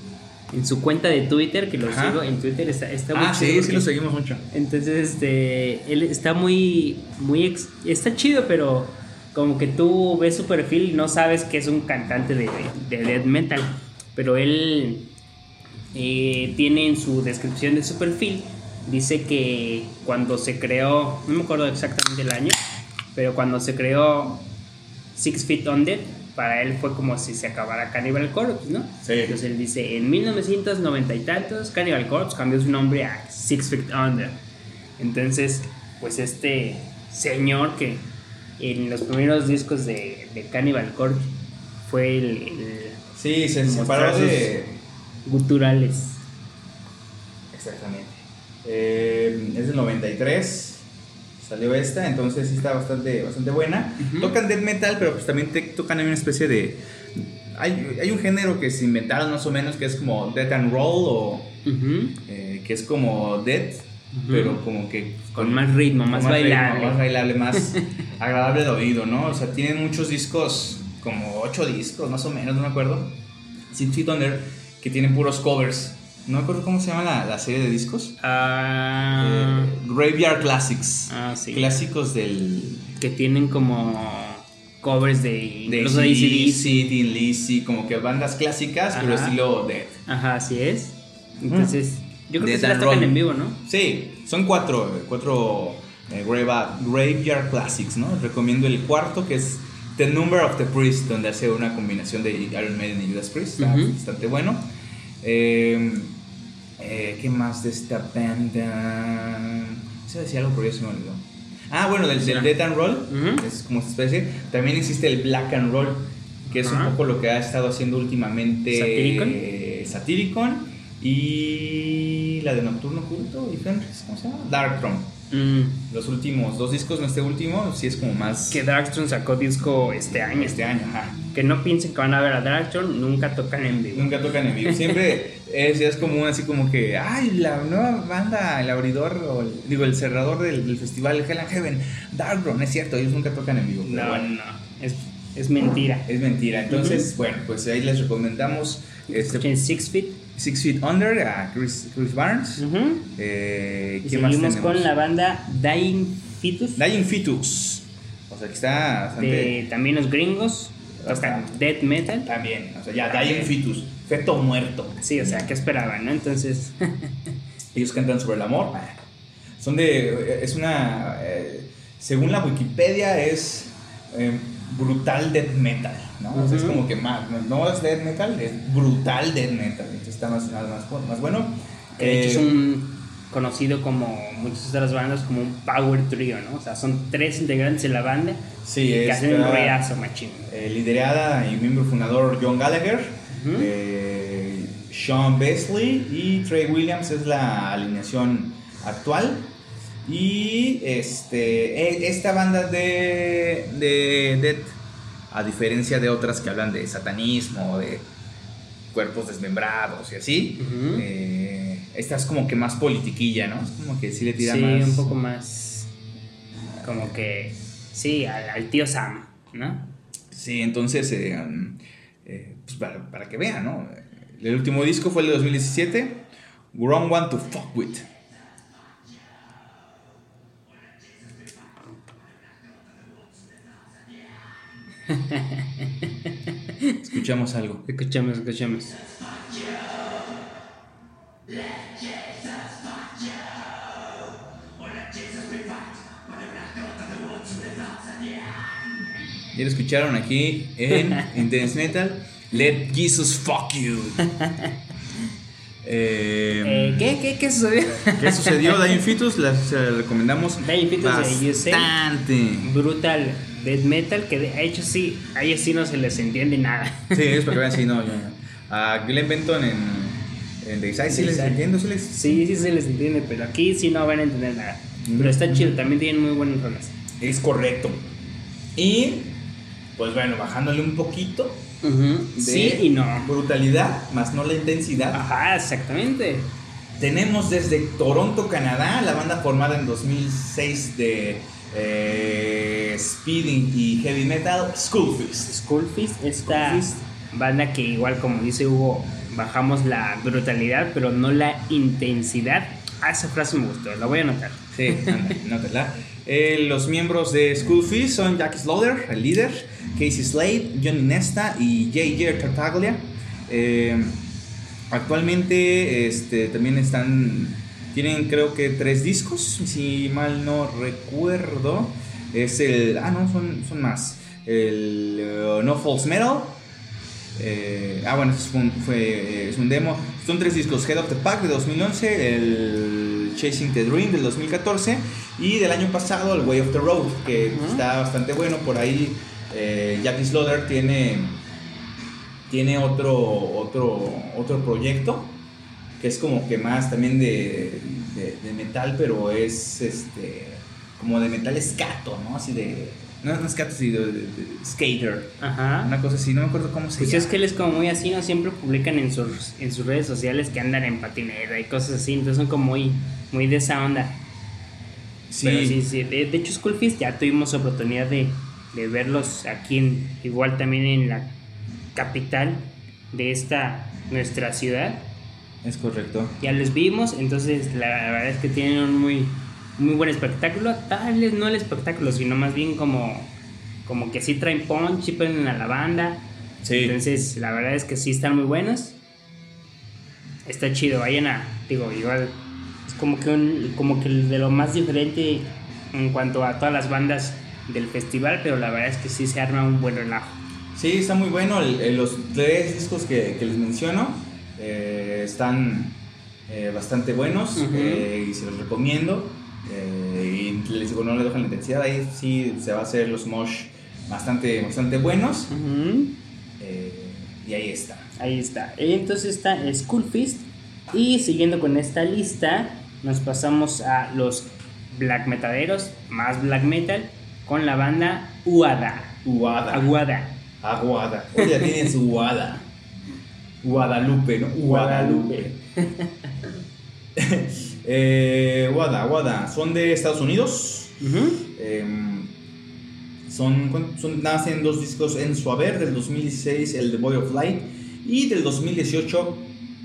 en su cuenta de Twitter, que lo
Ajá.
sigo en Twitter, está, está muy
Ah,
chido
sí, sí lo seguimos mucho.
Entonces, este, él está muy, muy, ex- está chido, pero como que tú ves su perfil y no sabes que es un cantante de, de death metal, pero él eh, tiene en su descripción de su perfil, dice que cuando se creó, no me acuerdo exactamente el año, pero cuando se creó Six Feet Under, para él fue como si se acabara Cannibal Corpse, ¿no?
Sí.
Entonces él dice, en 1990 y tantos, Cannibal Corpse cambió su nombre a Six Feet Under. Entonces, pues este señor que en los primeros discos de, de Cannibal Corpse fue el, el
Sí, se separó de...
guturales.
Exactamente. Eh, es del 93. Salió esta, entonces sí está bastante, bastante buena.
Ujú.
Tocan death metal, pero pues también te, tocan en una especie de. Hay, hay un género que se inventaron más o menos que es como death and roll o
Ujú.
eh, que es como death,
Ujú.
pero como que
Con más ritmo,
con
más,
ritmo,
bailable.
más bailable, más agradable de oído, ¿no? O sea, tienen muchos discos, como ocho discos más o menos, no me acuerdo. Six Feet Under, que tienen puros covers. No me acuerdo cómo se llama la, la serie de discos.
Ah,
Eh, Graveyard Classics.
ah, sí.
Clásicos del.
Que tienen como covers de,
De
incluso AC/DC.
Tin Lizzy, como que bandas clásicas, pero estilo death.
Ajá, así es. Entonces, yo creo que se las tocan en vivo, ¿no?
Sí, son cuatro, cuatro eh, Graveyard Classics, ¿no? Recomiendo el cuarto, que es The Number of the Priest, donde hace una combinación de Iron Maiden y Judas Priest. Está
Ujú.
bastante bueno. Eh, eh, ¿Qué más de esta banda? Se decía algo, pero ya se me olvidó. Ah, bueno, del, del. Death and Roll,
Ujú.
es como esta especie. También existe el Black and Roll, que es un poco lo que ha estado haciendo últimamente
Satyricon.
eh, y la de Nocturno Culto y Fenris, ¿cómo se llama? Darkthrone.
Mm,
Los últimos dos discos, no este último, sí es como más
que Darkthrone sacó disco este año.
este año, ajá.
Que no piensen que van a ver a Darkthrone, nunca tocan en vivo.
Nunca tocan en vivo. Siempre es, es como así como que, ay, la nueva banda, el abridor, o el- digo, el cerrador del, del festival Hell and Heaven, Darkthrone, es cierto, ellos nunca tocan en vivo.
No,
bueno,
no, es, es mentira.
Es mentira. Entonces, bueno, pues ahí les recomendamos este
Six Feet.
Six Feet Under a Chris, Chris Barnes. Eh,
Y
¿Qué más
seguimos con la banda Dying Fetus.
Dying Fetus. O sea, que está bastante.
de también los gringos. Tocan
Bastante.
death metal.
También, o sea, ya, Dying Fetus. Feto muerto.
Sí, o sea, ¿qué esperaban, no? Entonces,
Ellos cantan sobre el amor. Son de. Es una. eh, según la Wikipedia, es eh, brutal death metal. ¿no? O sea, es como que más. No es death metal, es brutal death metal. Entonces está más, más, más, bueno.
que de hecho es
Eh,
un conocido como muchas otras bandas como un power trio, ¿no? O sea, son tres integrantes de la banda
Sí,
que hacen un ruidazo, machín.
eh, liderada y miembro fundador John Gallagher,
Ujú.
eh, Sean Besley y Trey Williams es la alineación actual. Y este, e- esta banda de, de Death, a diferencia de otras que hablan de satanismo, de cuerpos desmembrados y así, eh, esta es como que más politiquilla, ¿no? Es como que sí le tira
Sí,
más.
un poco más como que sí, al, al tío Sam, ¿no?
Sí, entonces, eh, um, eh, pues para, para que vean, ¿no? El último disco fue el de 2017, Wrong One to Fuck With. Escuchamos algo.
Escuchamos, escuchamos.
Ya lo escucharon aquí en Intense Metal. Let Jesus fuck you. Eh,
Eh, ¿qué, qué, ¿Qué sucedió?
¿Qué sucedió? Dying Fetus la, se la recomendamos
Dying Fetus de USA.
bastante.
Brutal death metal, que de hecho sí, a ellos sí no se les entiende nada.
Sí, es para que vean, sí, no, yo no. A Glenn Benton en, en The Side sí les entiendo, sí les...
Sí, sí se les entiende, pero aquí sí no van a entender nada.
Mm.
Pero está chido, también tienen muy buenas rolas.
Es correcto. Y, pues bueno, bajándole un poquito de
Sí y no.
brutalidad, más no la intensidad.
Ajá, exactamente.
Tenemos desde Toronto, Canadá, la banda formada en 2006 de eh, speeding y heavy metal.
School Fist, esta
School Fist.
banda que igual como dice Hugo, bajamos la brutalidad, pero no la intensidad. Ah, esa frase me gustó, la voy a anotar.
Sí, anda, nótala. Eh, los miembros de Schoolfist son Jack Slaughter, el líder, Casey Slade, Johnny Nesta y J.J. Tartaglia. Eh, actualmente este, también están, tienen creo que tres discos, si mal no recuerdo. Es el, ah no, son, son más. El uh, No False Metal. Eh, ah, bueno, es un, fue, eh, es un demo. Son tres discos: Head of the Pack de 2011, el Chasing the Dream del 2014 y del año pasado el Way of the Road, que está bastante bueno. Por ahí eh, Jackie Slaughter tiene, tiene otro, otro, otro proyecto que es como que más también de, de, de metal, pero es este como de metal escato, ¿no? Así de. No, no escato, sino de, de- de skater.
Ajá.
Una cosa así, no me acuerdo cómo se
Pues
llama.
es que él es como muy así, ¿no? Siempre publican en sus, en sus redes sociales que andan en patineta y cosas así, entonces son como muy, muy de esa onda.
Sí,
Pero sí, sí. De, de hecho, Schoolfist ya tuvimos oportunidad de, de verlos aquí, en, igual también en la capital de esta, nuestra ciudad.
es correcto.
Ya los vimos, entonces la verdad es que tienen un muy, muy buen espectáculo. Tal vez no el espectáculo, sino más bien como, como que sí traen punch prenden a la banda.
Sí.
Entonces, la verdad es que sí están muy buenos. Está chido, vayan a, digo, igual es como que un, como que de lo más diferente en cuanto a todas las bandas del festival, pero la verdad es que sí se arma un buen relajo.
Sí, está muy bueno. El- los tres discos que, que les menciono eh, están eh, bastante buenos eh, y se los recomiendo. Eh, y les digo, no le dejan la intensidad. Ahí sí se va a hacer los mosh bastante, bastante buenos. eh, y ahí está.
Ahí está. Entonces está School Fist. Y siguiendo con esta lista, nos pasamos a los black metaleros, más black metal, con la banda Uada.
Uada.
Aguada.
Aguada. Oye, ya tienen su Uada. Guadalupe, ¿no?
Guadalupe.
eh, Uada, Uada. Son de Estados Unidos. Em, son, ¿cuán- son, nacen dos discos en su haber, del 2016 el The Boy of Light y del 2018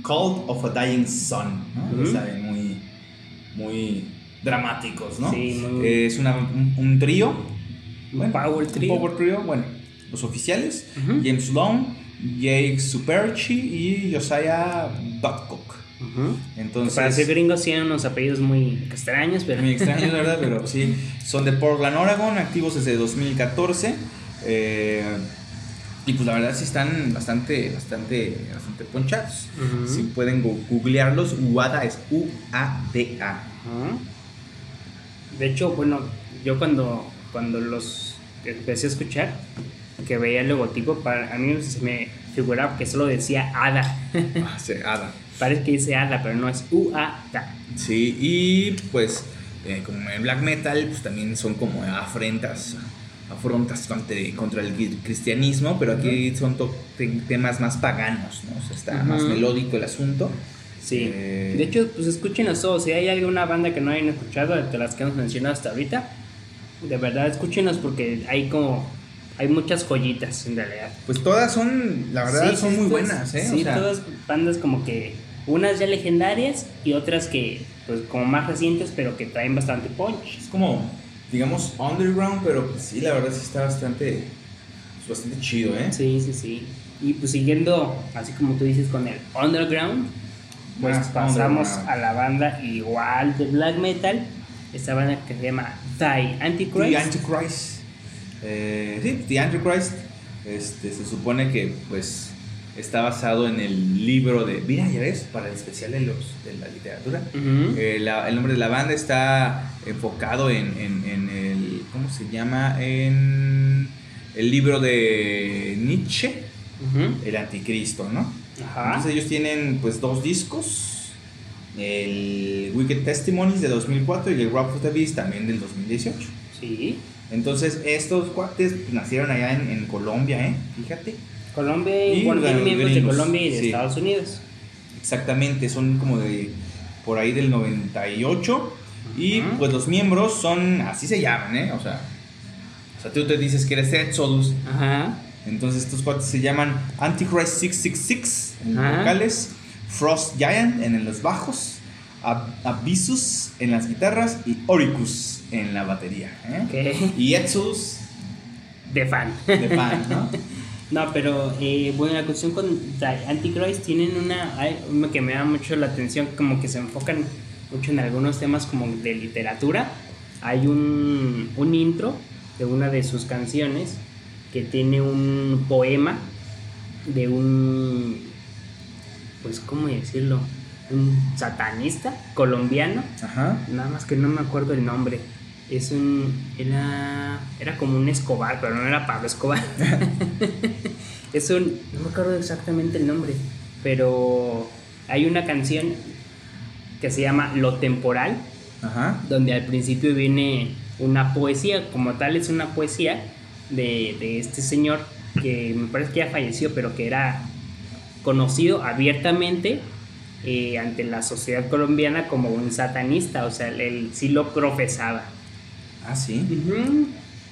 Cult of a Dying Sun, ¿no? Saben, muy, muy dramáticos, ¿no?
Sí, muy-
Es una- un, un trío,
Un power trio.
un power trio, bueno, los oficiales. James Long, Jake Superchi y Josiah Babcock. Entonces,
Para ser gringos tienen unos apellidos muy extraños, pero
muy extraño, la verdad, pero sí. Son de Portland, Oregon, activos desde 2014. eh, y pues la verdad sí están bastante, bastante, bastante ponchados. Si pueden googlearlos, UADA es U-A-D-A.
Ajá. De hecho, bueno, yo cuando, cuando los empecé a escuchar, que veía el logotipo, para, a mí se me figuraba que solo decía ADA.
Ah, sí, ADA.
Parece que dice ADA, pero no es UADA.
Sí, y pues eh, como en black metal, pues también son como afrentas, afrontas contra, contra el cri- cristianismo, pero aquí son to- te- temas más paganos, ¿no? O sea, está más melódico el asunto.
Sí.
Eh,
De hecho, pues escúchenos todos. Si hay alguna banda que no hayan escuchado de las que hemos mencionado hasta ahorita, de verdad escúchenos porque hay como. Hay muchas joyitas en realidad.
Pues todas son, la verdad,
Sí,
son
sí,
muy
todas-
buenas, ¿eh?
Sí,
O sea,
todas bandas como que. Unas ya legendarias y otras que, pues, como más recientes, pero que traen bastante punch.
es como, digamos, underground, pero pues sí, la verdad sí está bastante, pues, bastante chido, ¿eh?
Sí, sí, sí. Y pues siguiendo, así como tú dices, con el underground, pues
Más
pasamos a la banda igual de black metal. Esta banda que se llama Die Antichrist.
The Antichrist. Eh, sí, The Antichrist. Este, se supone que pues está basado en el libro de. Mira, ya ves, para el especial de, los, de la literatura. Eh, la- el nombre de la banda está enfocado en, en- en el. ¿Cómo se llama? En el libro de Nietzsche. El Anticristo, ¿no?
Ajá.
Entonces ellos tienen pues dos discos. El Wicked Testimonies de 2004 y el Rap of the Beast también del 2018.
Sí.
Entonces estos cuates pues, nacieron allá en, en Colombia, ¿eh? Fíjate.
Colombia,
Y los
miembros de Colombia y de
sí.
Estados Unidos.
Exactamente, son como de por ahí del 98. Y pues los miembros son, así se llaman, ¿eh? O sea, o sea tú te dices que eres Exodus.
Ajá.
Entonces estos cuates se llaman Antichrist 666 en los vocales, Frost Giant en los bajos, Ab- Abyssus en las guitarras y Oricus en la batería. ¿eh? Y Exodus
De fan.
de fan, ¿no?
No, pero eh, bueno, la cuestión con Antichrist tienen una que me da mucho la atención, como que se enfocan mucho en algunos temas como de literatura. Hay un, un intro de una de sus canciones que tiene un poema de un, pues, ¿cómo decirlo? Un satanista colombiano
Ajá.
Nada más que no me acuerdo el nombre. Es un. Era. Era como un Escobar, pero no era Pablo Escobar. es un. No me acuerdo exactamente el nombre. Pero hay una canción que se llama Lo Temporal,
Ajá.
donde al principio viene una poesía, como tal es una poesía de, de este señor que me parece que ya falleció, pero que era conocido abiertamente eh, ante la sociedad colombiana como un satanista, o sea, él, sí lo profesaba.
Ah, sí.
Ujú.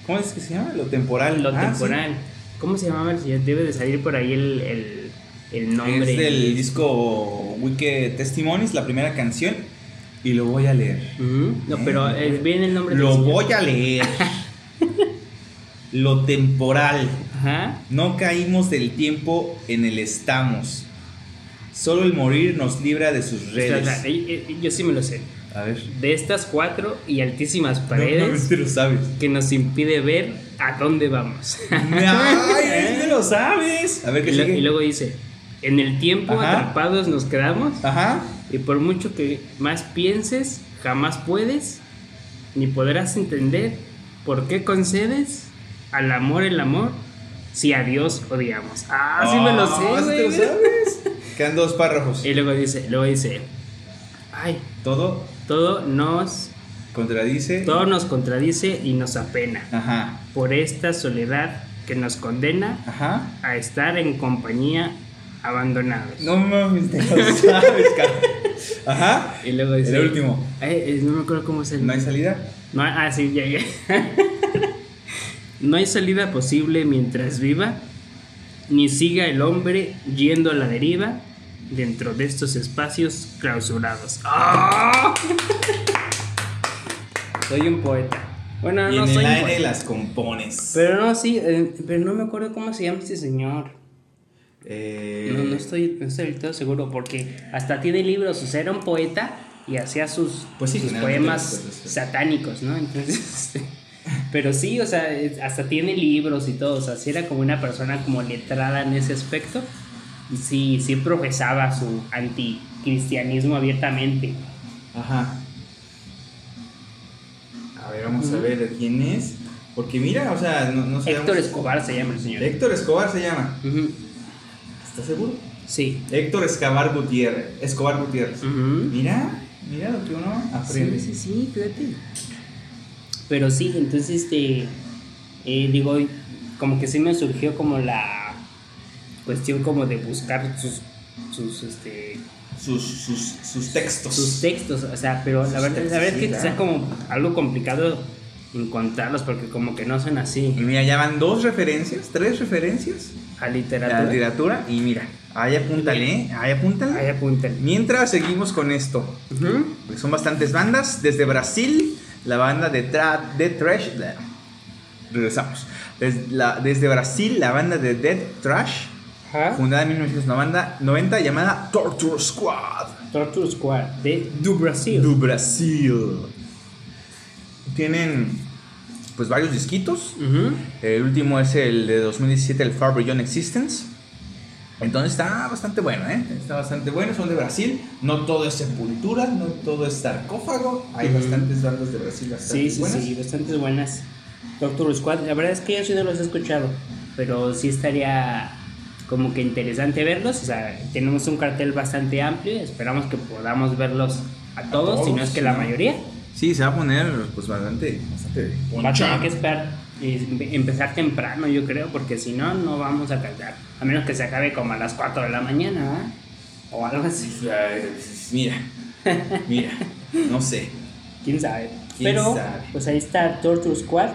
¿Cómo es que se llama? Lo temporal.
Lo
Ah, sí.
temporal. ¿Cómo se llamaba el señor? Debe de salir por ahí el, el, el nombre.
Es del disco Wicked Testimonies, la primera canción. Y lo voy a leer.
Ujú. No, pero eh, viene el nombre del
Lo
señor.
voy a leer. Lo temporal.
Ajá.
No caímos del tiempo en el estamos. Solo el morir nos libra de sus redes.
o sea, eh, eh, yo sí me lo sé.
A ver.
De estas cuatro y altísimas
No, no,
paredes
te lo sabes.
que nos impide ver a dónde vamos.
Ay, lo sabes. A ver qué
y,
sigue.
y luego dice, en el tiempo
Ajá.
atrapados nos quedamos
Ajá.
y por mucho que más pienses, jamás puedes ni podrás entender por qué concedes al amor el amor si a Dios odiamos. Ah, sí me lo sé,
Ah, lo
güey.
sabes. Quedan dos párrafos.
Y luego dice, luego dice, ay,
Todo
todo nos,
contradice.
todo nos contradice y nos apena.
Ajá.
por esta soledad que nos condena
Ajá.
a estar en compañía abandonados.
No mames, te lo sabes. Ajá.
Y luego dice,
El último.
Eh, no me acuerdo cómo es el
No hay salida.
No ah, sí, ya, ya. no hay salida posible mientras viva, ni siga el hombre yendo a la deriva dentro de estos espacios clausurados. ¡Ah! soy un poeta. Bueno,
y
no
en
soy
el
un
aire
poeta.
las compones.
Pero no, sí, eh, pero no me acuerdo cómo se llama este señor.
Eh,
No, no estoy, no estoy del todo seguro porque hasta tiene libros, o sea, era un poeta y hacía sus,
Pues sí,
sus poemas satánicos, ¿no? Entonces, este, pero sí, o sea, hasta tiene libros y todo, o sea, sí era como una persona como letrada en ese aspecto y sí, sí profesaba su anticristianismo abiertamente.
Ajá. A ver, vamos a ver quién es. Porque mira, o sea, no, no sabemos-
Héctor Escobar se llama el señor.
Héctor Escobar se llama.
Ujú,
¿Estás seguro?
Sí.
Héctor Escobar Gutiérrez. Escobar Gutiérrez.
Ujú.
Mira, mira lo que uno aprende.
Sí, sí, sí, fíjate. Pero sí, entonces, este, eh, digo, como que sí me surgió como la cuestión como de buscar sus, sus, este,
Sus, sus, sus textos.
sus textos, o sea, pero la verdad,
textos,
la verdad
sí,
es que
claro.
sea como algo complicado encontrarlos porque como que no son así
Y mira, ya van dos referencias, tres referencias
a
de la
literatura.
literatura. Y mira, ahí apúntale, ¿eh? ahí apúntale.
Ahí apuntan.
Mientras seguimos con esto. Porque son bastantes bandas. Desde Brasil, la banda de, tra- de Trash. la- regresamos. Desde, la- desde Brasil, la banda de Dead Trash, fundada en 1990, llamada Torture Squad.
Torture Squad de Du Brasil.
Do Brasil. Tienen pues varios disquitos. El último es el de 2017, el Far Beyond Existence. Entonces está bastante bueno, ¿eh? Está bastante bueno, son de Brasil. No todo es Sepultura, no todo es sarcófago. Hay bastantes bandas de Brasil bastante
Sí, sí,
buenas.
sí, bastante buenas. Doctor Squad, la verdad es que yo sí no los he escuchado, pero sí estaría como que interesante verlos. O sea, tenemos un cartel bastante amplio, esperamos que podamos verlos a todos, si no es que la mayoría.
Sí, se va a poner pues bastante, bastante
Va a tener que esperar eh, empezar temprano, yo creo, porque si no, no vamos a alcanzar. A menos que se acabe como a las 4 de la mañana, ¿verdad? O algo así.
Mira, mira, no sé.
Quién sabe.
¿Quién
Pero,
sabe?
pues ahí está Torture Squad.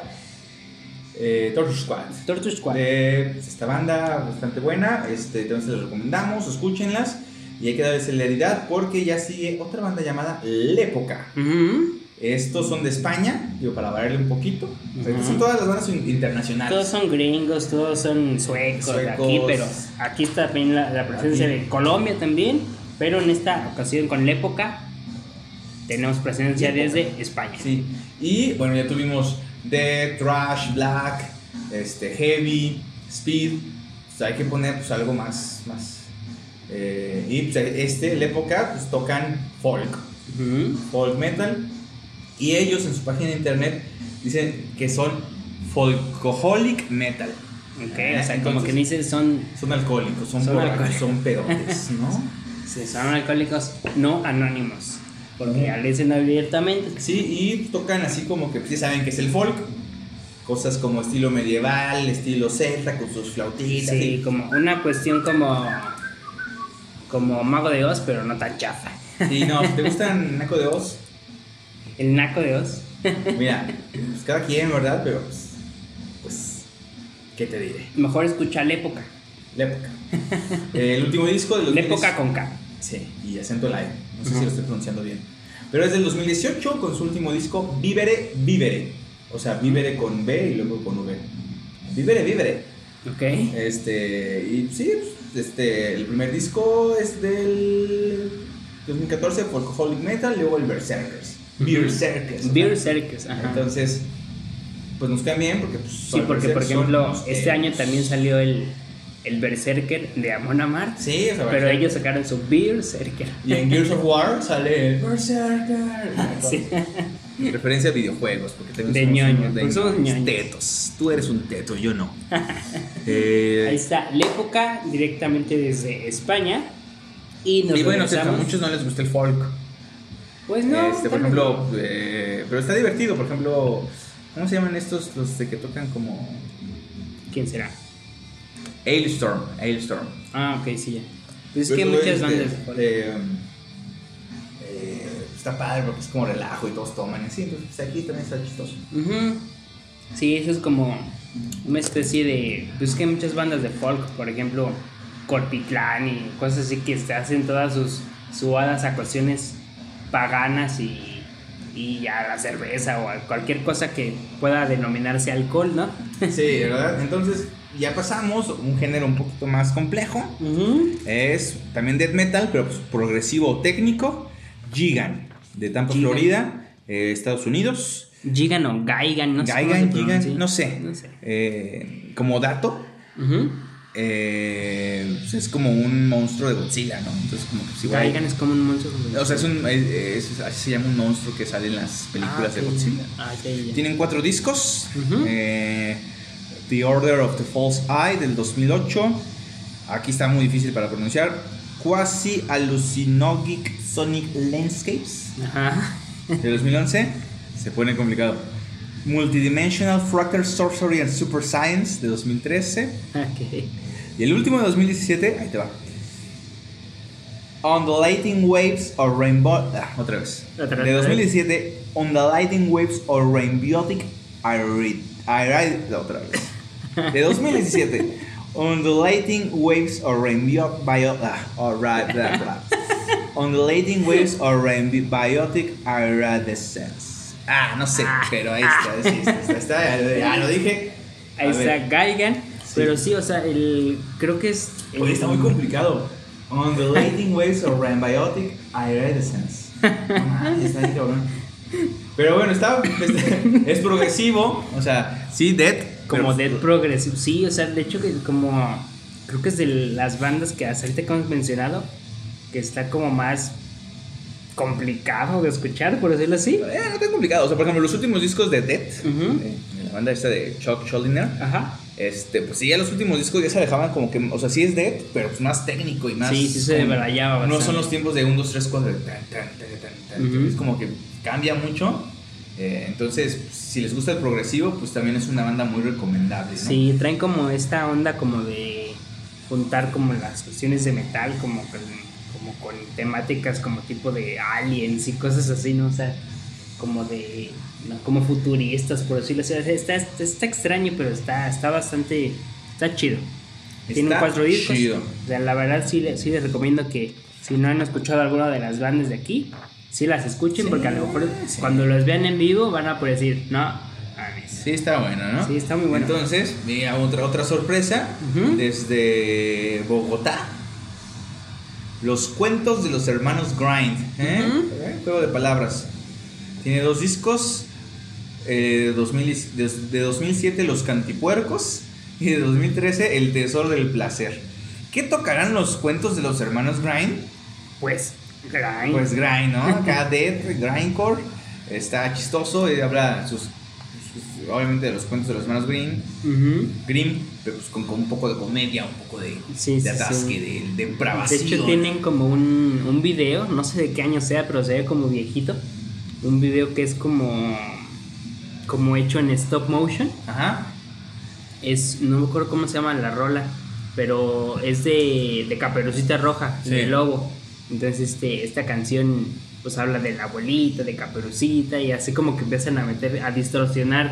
Eh, Torture Squad.
Torture Squad.
De pues, esta banda bastante buena, este, entonces les recomendamos, escúchenlas. Y hay que darle celeridad porque ya sigue otra banda llamada Lépoca.
Ujú.
Estos son de España, digo, para variarle un poquito. Son todas las bandas in- internacionales.
Todos son gringos, todos son suecos, de aquí, pero aquí está también la, la presencia
Aquí.
de Colombia también, pero en esta ocasión con la época tenemos presencia desde España.
Sí. Y bueno, ya tuvimos Death, Trash, Black, este, Heavy, Speed. Pues hay que poner pues algo más. más eh, y pues, este, la época, pues tocan folk, folk metal. Y ellos en su página de internet dicen que son folkaholic metal.
Ok,
Ah,
o sea, como que dicen son,
Son alcohólicos, son,
Son
borrachos,
alcohólicos.
son pedotes, ¿no?
sí, son alcohólicos no anónimos, porque dicen abiertamente.
Sí, y tocan así como que sí saben que es el folk. Cosas como estilo medieval, estilo celta, con sus flautitas.
Sí,
y-
como una cuestión como como Mago de Oz, pero no tan chafa.
Sí, no, si te gustan Naco de Oz,
El Naco de Oz.
mira, pues cada quien, ¿verdad? Pero pues, pues, ¿qué te diré?
Mejor escucha la época.
La época. el último disco de los
La época con K.
Sí, y acento live. No sé si lo estoy pronunciando bien. Pero es del 2018 con su último disco, Vivere, Vivere. O sea, Vivere con B y luego con V. Vivere, Vivere.
Ok.
Este, y sí, pues, este, el primer disco es del 2014, Folkaholic Metal, luego el Berserkers.
Ujú.
Berserkers.
Beer. Circus. Ajá.
Entonces, pues nos quedan bien porque pues,
sí, porque por ejemplo, este
tetos.
año también salió el, el Berserker de Amon Amarth.
Sí, o sea,
Pero
Berserker.
ellos sacaron su Beer Cirker.
Y en Gears of War sale el Berserker.
Sí.
Referencia a videojuegos, porque también
De
somos
ñoño,
de
pues somos
ñoños. tetos. Tú eres un teto, yo no. Eh,
Ahí está, la época directamente desde España. Y nos
y bueno, sé que a muchos no les gusta el folk.
Pues no.
Este, por ejemplo, eh, pero está divertido. Por ejemplo, ¿cómo se llaman estos? Los de que tocan como.
¿Quién será?
Ailstorm. Ailstorm.
Ah, ok, sí, ya. Pues es
Pero
que muchas bandas
um, eh, está padre porque es como relajo y todos toman así. Entonces, pues, aquí también está chistoso.
Ujú. Sí, eso es como una especie de. Pues es que hay muchas bandas de folk, por ejemplo, Corpitlán y cosas así que se hacen todas sus suadas a cuestiones paganas y, y a la cerveza o a cualquier cosa que pueda denominarse alcohol, ¿no?
Sí, ¿verdad? Entonces, ya pasamos un género un poquito más complejo. Es también death metal, pero pues, progresivo técnico. Gigan, de Tampa,
Gigan.
Florida, eh, Estados Unidos.
Gigan o Gaigan, no
Gaigan. Gigan, no sé.
No sé.
Eh, como dato,
Ujú.
Eh, pues, es como un monstruo de Godzilla, ¿no? Entonces, como que pues, igual.
Es como un monstruo.
O sea, es un, es- es- así se llama un monstruo que sale en las películas
Ah,
de. Godzilla.
Ah, ya, ya.
Tienen cuatro discos. Eh, the Order of the False Eye del 2008. Aquí está muy difícil para pronunciar. Quasi Hallucinogic Sonic Landscapes
Ajá.
de 2011. Se pone complicado. Multidimensional Fractal Sorcery and Super Science de 2013.
Ok.
Y el último de 2017, ahí te va. Undulating Waves or Rainbow. ah, otra vez.
Otra
de
vez.
2017, Undulating Waves or Rainbiotic Irid. Irid. Otra vez. De 2017, Undulating Waves or Rainbiotic. Bio, ah, or ra- bla, bla. Undulating Waves or Rainbiotic Iridescence. Ah, no sé,
Ah.
pero ahí está. sí, está, está, está, ya lo dije.
Ahí está
ver.
Pero sí, o sea, el, creo que es. el-
Oye, está muy complicado. Undulating waves of Rambiotic Iridescence. Cabrón. Pero bueno, está, este, es progresivo, o sea, sí, Dead.
Como Dead Progressive, sí, o sea, de hecho que como creo que es de las bandas que hasta ahorita que hemos mencionado, que está como más complicado de escuchar, por decirlo así.
Eh, no tan complicado, o sea, por ejemplo, los últimos discos de Dead,
Ujú.
de, de la banda esta de Chuck Schuldiner,
Ajá.
Este, pues sí, ya los últimos discos ya se dejaban como que, o sea, sí es Dead, pero pues más técnico y más...
Sí, sí se debrayaba
No son los tiempos de 1, 2, 3, 4, de tan, tan, tan, tan, tan,
Ujú.
es como que cambia mucho. eh, entonces, si les gusta el progresivo, pues también es una banda muy recomendable. ¿no?
Sí, traen como esta onda como de juntar como las cuestiones de metal como con, como con temáticas como tipo de aliens y cosas así, ¿no? O sea, como de. Como futuristas, por decirlo así. Está, está extraño, pero está, está bastante, está chido. Tiene cuatro discos.
chido.
O sea, la verdad sí, sí les recomiendo que si no han escuchado alguna de las bandas de aquí, sí las escuchen
Sí,
porque a lo mejor
sí.
cuando los vean en vivo van a poder decir, no, mames".
Sí, está bueno, ¿no?
Sí, está muy bueno.
Entonces, mira, otra, otra sorpresa
Ujú.
desde Bogotá. Los cuentos de los hermanos Grind. ¿eh? ¿Eh? Juego de palabras. Tiene dos discos. Eh, de, 2000 y- de, de 2007 Los Cantipuercos y de 2013 El Tesoro del Placer. ¿Qué tocarán los cuentos de los hermanos Grind?
Pues, grind.
Pues grind, ¿no? Acá Dead, Grindcore. Está chistoso y habla sus, sus- obviamente de los cuentos de los hermanos Green.
Ujú.
Grimm, pero pues con, con un poco de comedia, un poco de,
Sí,
de atasque,
sí.
de,
De
depravación.
hecho tienen como un, un video, no sé de qué año sea, pero se ve como viejito. Un video que es como como hecho en stop motion.
Ajá.
Es no me acuerdo cómo se llama la rola, pero es de, de Caperucita Roja,
Sí.
de Lobo. Entonces este esta canción pues habla de la abuelita, de Caperucita y así como que empiezan a meter a distorsionar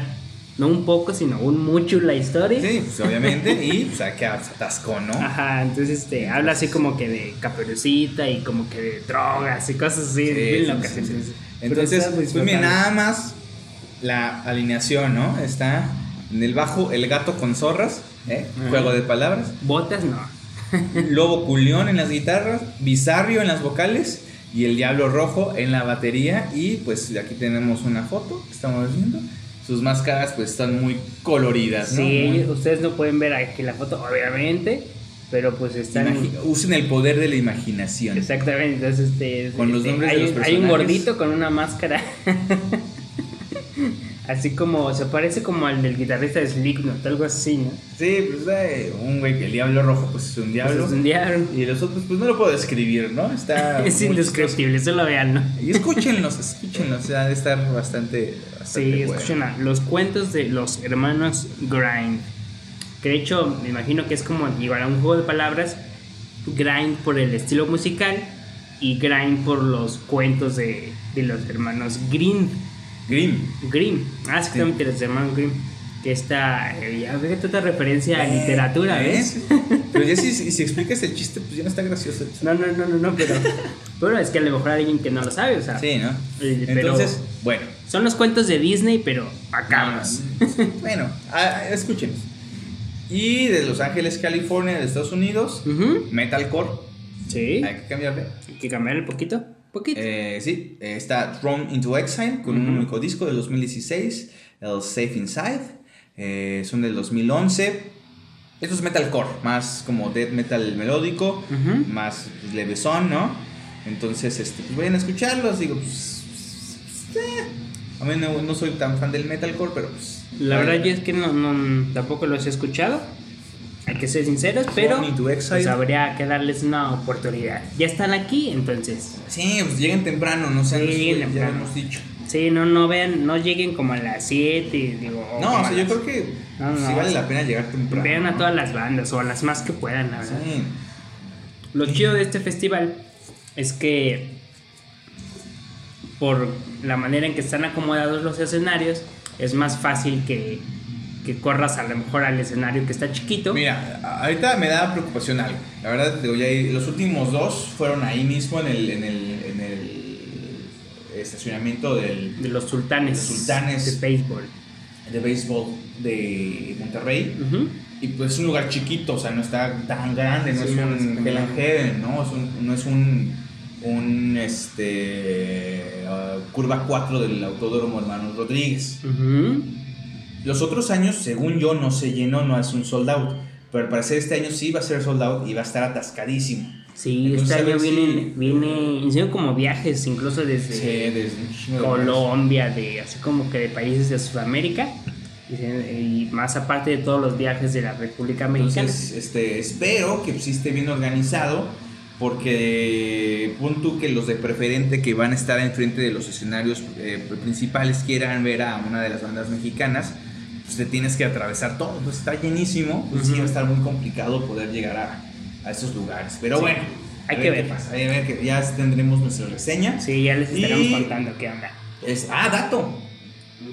no un poco, sino un mucho la historia.
Sí, pues obviamente. y pues acá se atascó, ¿no?
Ajá, entonces este, habla así como que de caperucita y como que de drogas y cosas así.
Sí,
bien
sí,
locas,
sí,
entonces.
Entonces, pues nada más la alineación, ¿no? Está en el bajo el gato con zorras, ¿eh? Juego de palabras.
Botas no.
Lobo Culión en las guitarras, Bizarrio en las vocales y el Diablo Rojo en la batería. Y pues aquí tenemos una foto que estamos viendo. Sus máscaras pues están muy coloridas, ¿no?
Sí,
Muy-
ustedes no pueden ver aquí la foto, obviamente, pero pues están.
usen el poder de la imaginación.
Exactamente, entonces este,
Con los
este,
nombres de los
un- hay un
personajes.
gordito con una máscara. así como, se parece como al del guitarrista de Slipknot, algo así, ¿no?
Sí, pues eh, un güey que el Diablo Rojo pues es un diablo.
Pues es un diablo.
Y los otros pues no lo puedo describir, ¿no? Está
Es indescriptible, solo vean, ¿no?
Y escúchenlos, escúchenlos, sea, de estar bastante, bastante
Sí, escuchen a los cuentos de los hermanos Grind. Que de hecho, me imagino que es como igual a un juego de palabras. Grind por el estilo musical y Grind por los cuentos de, de los hermanos Grimm.
Grimm.
Grimm. Ah, exactamente, los hermanos Grimm. Que está. eh, ya fíjate otra referencia a literatura,
¿Eh?
¿ves?
Pero ya si, si, si explicas el chiste, pues ya no está gracioso.
No, no, no, no, no, pero. Pero es que a lo mejor hay alguien que no lo sabe, o sea.
Sí, ¿no?
Eh, pero-
Entonces, bueno.
Son los cuentos de Disney, pero macabros.
Bueno, ah, escúchenos. Y de Los Ángeles, California, de Estados Unidos,
Ujú.
Metalcore.
Sí.
Hay que cambiarle.
Hay que cambiarle poquito. Poquito.
Eh, sí, está Thrown into Exile con un
Ujú.
único disco del 2016, el Safe Inside. eh, son del 2011. Esto es metalcore, más como death metal melódico,
Ujú.
más levesón, ¿no? Entonces, este, pues vayan a escucharlos. Digo, pues, pues, eh. A mí no, no soy tan fan del metalcore, pero pues.
La verdad yo es que no, no- tampoco los he escuchado. Hay que ser sinceros, pero pues habría que darles una oportunidad. Ya están aquí, entonces.
Sí, pues lleguen temprano, no sean
Sí, lleguen
ya
temprano.
hemos dicho.
Sí, no, no vean, no lleguen como a las 7, digo.
No, o sea, yo creo que
No, no,
sí vale la pena llegar temprano.
Vean a todas las bandas o a las más que puedan, la verdad.
Sí.
Lo chido de este festival es que por la manera en que están acomodados los escenarios, es más fácil que, que corras a lo mejor al escenario que está chiquito.
Mira, ahorita me da preocupación algo. La verdad, digo, ya los últimos dos fueron ahí mismo en el, en el, en el estacionamiento del,
de los sultanes,
Los sultanes.
de béisbol.
de béisbol de Monterrey. Y pues es un lugar chiquito, o sea, no está tan grande, no
Sí,
es un Hell and
tan
Heaven, ¿no? Es un- no es un un este ah, curva 4 del Autódromo Hermanos Rodríguez.
Ujú.
Los otros años, según yo, no se llenó, no es un sold out. Pero al parecer este año sí va a ser sold out y va a estar atascadísimo.
Sí,
Entonces,
este año viene,
si-
viene, hicieron como viajes, incluso desde
Sí, desde
Colombia, de así como que de países de Sudamérica, y más aparte de todos los viajes de la República Mexicana.
Entonces, este, espero que sí esté bien organizado, porque pon tú que los de preferente que van a estar enfrente de los escenarios eh, principales quieran ver a una de las bandas mexicanas, pues te tienes que atravesar todo. Entonces está llenísimo, pues sí
Ujú.
va a estar muy complicado poder llegar a, a esos lugares. Pero
Sí,
bueno,
hay que
qué
ver.
pasa, hay que ver que ya tendremos nuestra reseña.
Sí, ya les estaremos
Y-
contando qué onda.
Es, ah, dato.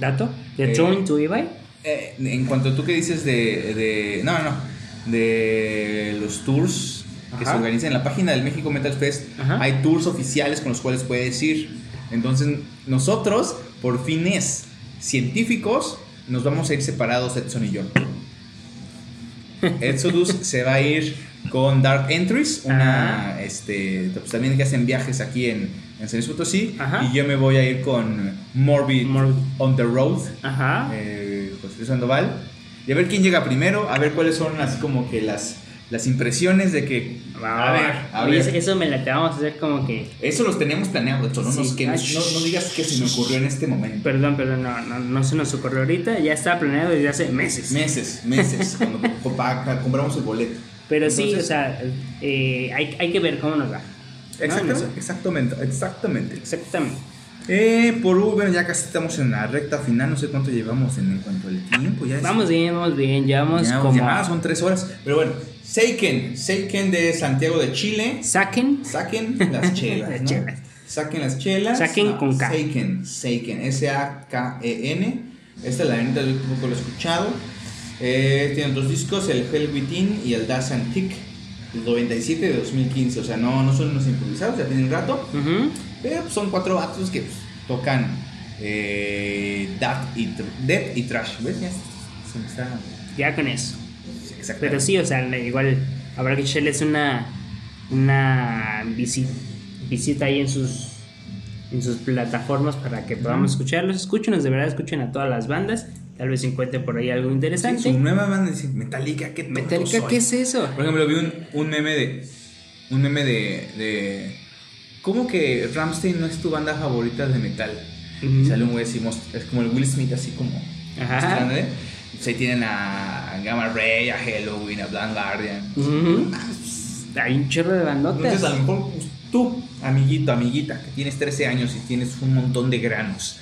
¿Dato? ¿De
Eh,
Throwing to Ibai?
Eh, en cuanto a tú que dices de, de- No, no. De los tours que
Ajá.
se organizan en la página del México Metal Fest,
Ajá.
hay tours oficiales con los cuales puedes ir. Entonces, nosotros, por fines científicos, nos vamos a ir separados, Edson y yo. Exodus se va a ir con Dark Entries, una, este, pues también que hacen viajes aquí en, en San Luis Potosí,
Ajá.
y yo me voy a ir con Morbid,
Morbid.
on the Road,
Ajá.
eh, José Luis Sandoval, y a ver quién llega primero, a ver cuáles son así como que las, las impresiones de que, a ver, a ver.
Eso me la te vamos a hacer como que.
Eso los teníamos planeado, no,
Sí.
nos- que no, digas que se me ocurrió en este momento.
Perdón, perdón, no, no, no se nos ocurrió ahorita, ya estaba planeado desde hace meses.
Meses, meses, cuando compramos el boleto.
Pero sí, o sea, eh, hay, hay que ver cómo nos va.
Exactamente, exactamente, exactamente.
Exactamente.
Eh, por bueno, ya casi estamos en la recta final, no sé cuánto llevamos en, en cuanto al tiempo. Ya es-
Vamos bien, vamos bien, llevamos
ya,
como.
ya son tres horas. Pero bueno, Seiken, Seiken de Santiago de Chile.
Saquen.
Saquen las chelas,
Las
¿no?
chelas.
Saquen las chelas.
Saquen con K.
Seiken, Seiken, S-A-K-E-N. Esta la neta yo tampoco lo he escuchado. Eh, tienen dos discos, el Hell Within y el Das Antique, el 97 de 2015. O sea, no, no son unos improvisados, ya tienen rato.
Ujú.
Pero pues, son cuatro vatos que pues, tocan eh, death, y, tr- death y trash. ¿Ves? Ya se me está.
Ya con eso. Pero sí, o sea, igual habrá que echarles una, una visi- visita ahí en sus, en sus plataformas para que podamos escucharlos. Escúchenos, de verdad, escuchen a todas las bandas. Tal vez encuentren por ahí algo
Sí,
interesante.
su nueva banda dice Metallica, ¿qué
Metallica,
soy".
¿qué es eso?
Por ejemplo, vi un, un meme de. Un meme de. de ¿Cómo que Ramstein no es tu banda favorita de metal?
Ujú.
Y Sale un güey así, es como el Will Smith, así como.
Ajá.
Ahí tienen a Gamma Ray, a Halloween, a Blind Guardian.
Hay un chorro de bandotas.
Entonces, a lo mejor pues, tú, amiguito, amiguita, que tienes 13 años y tienes un montón de granos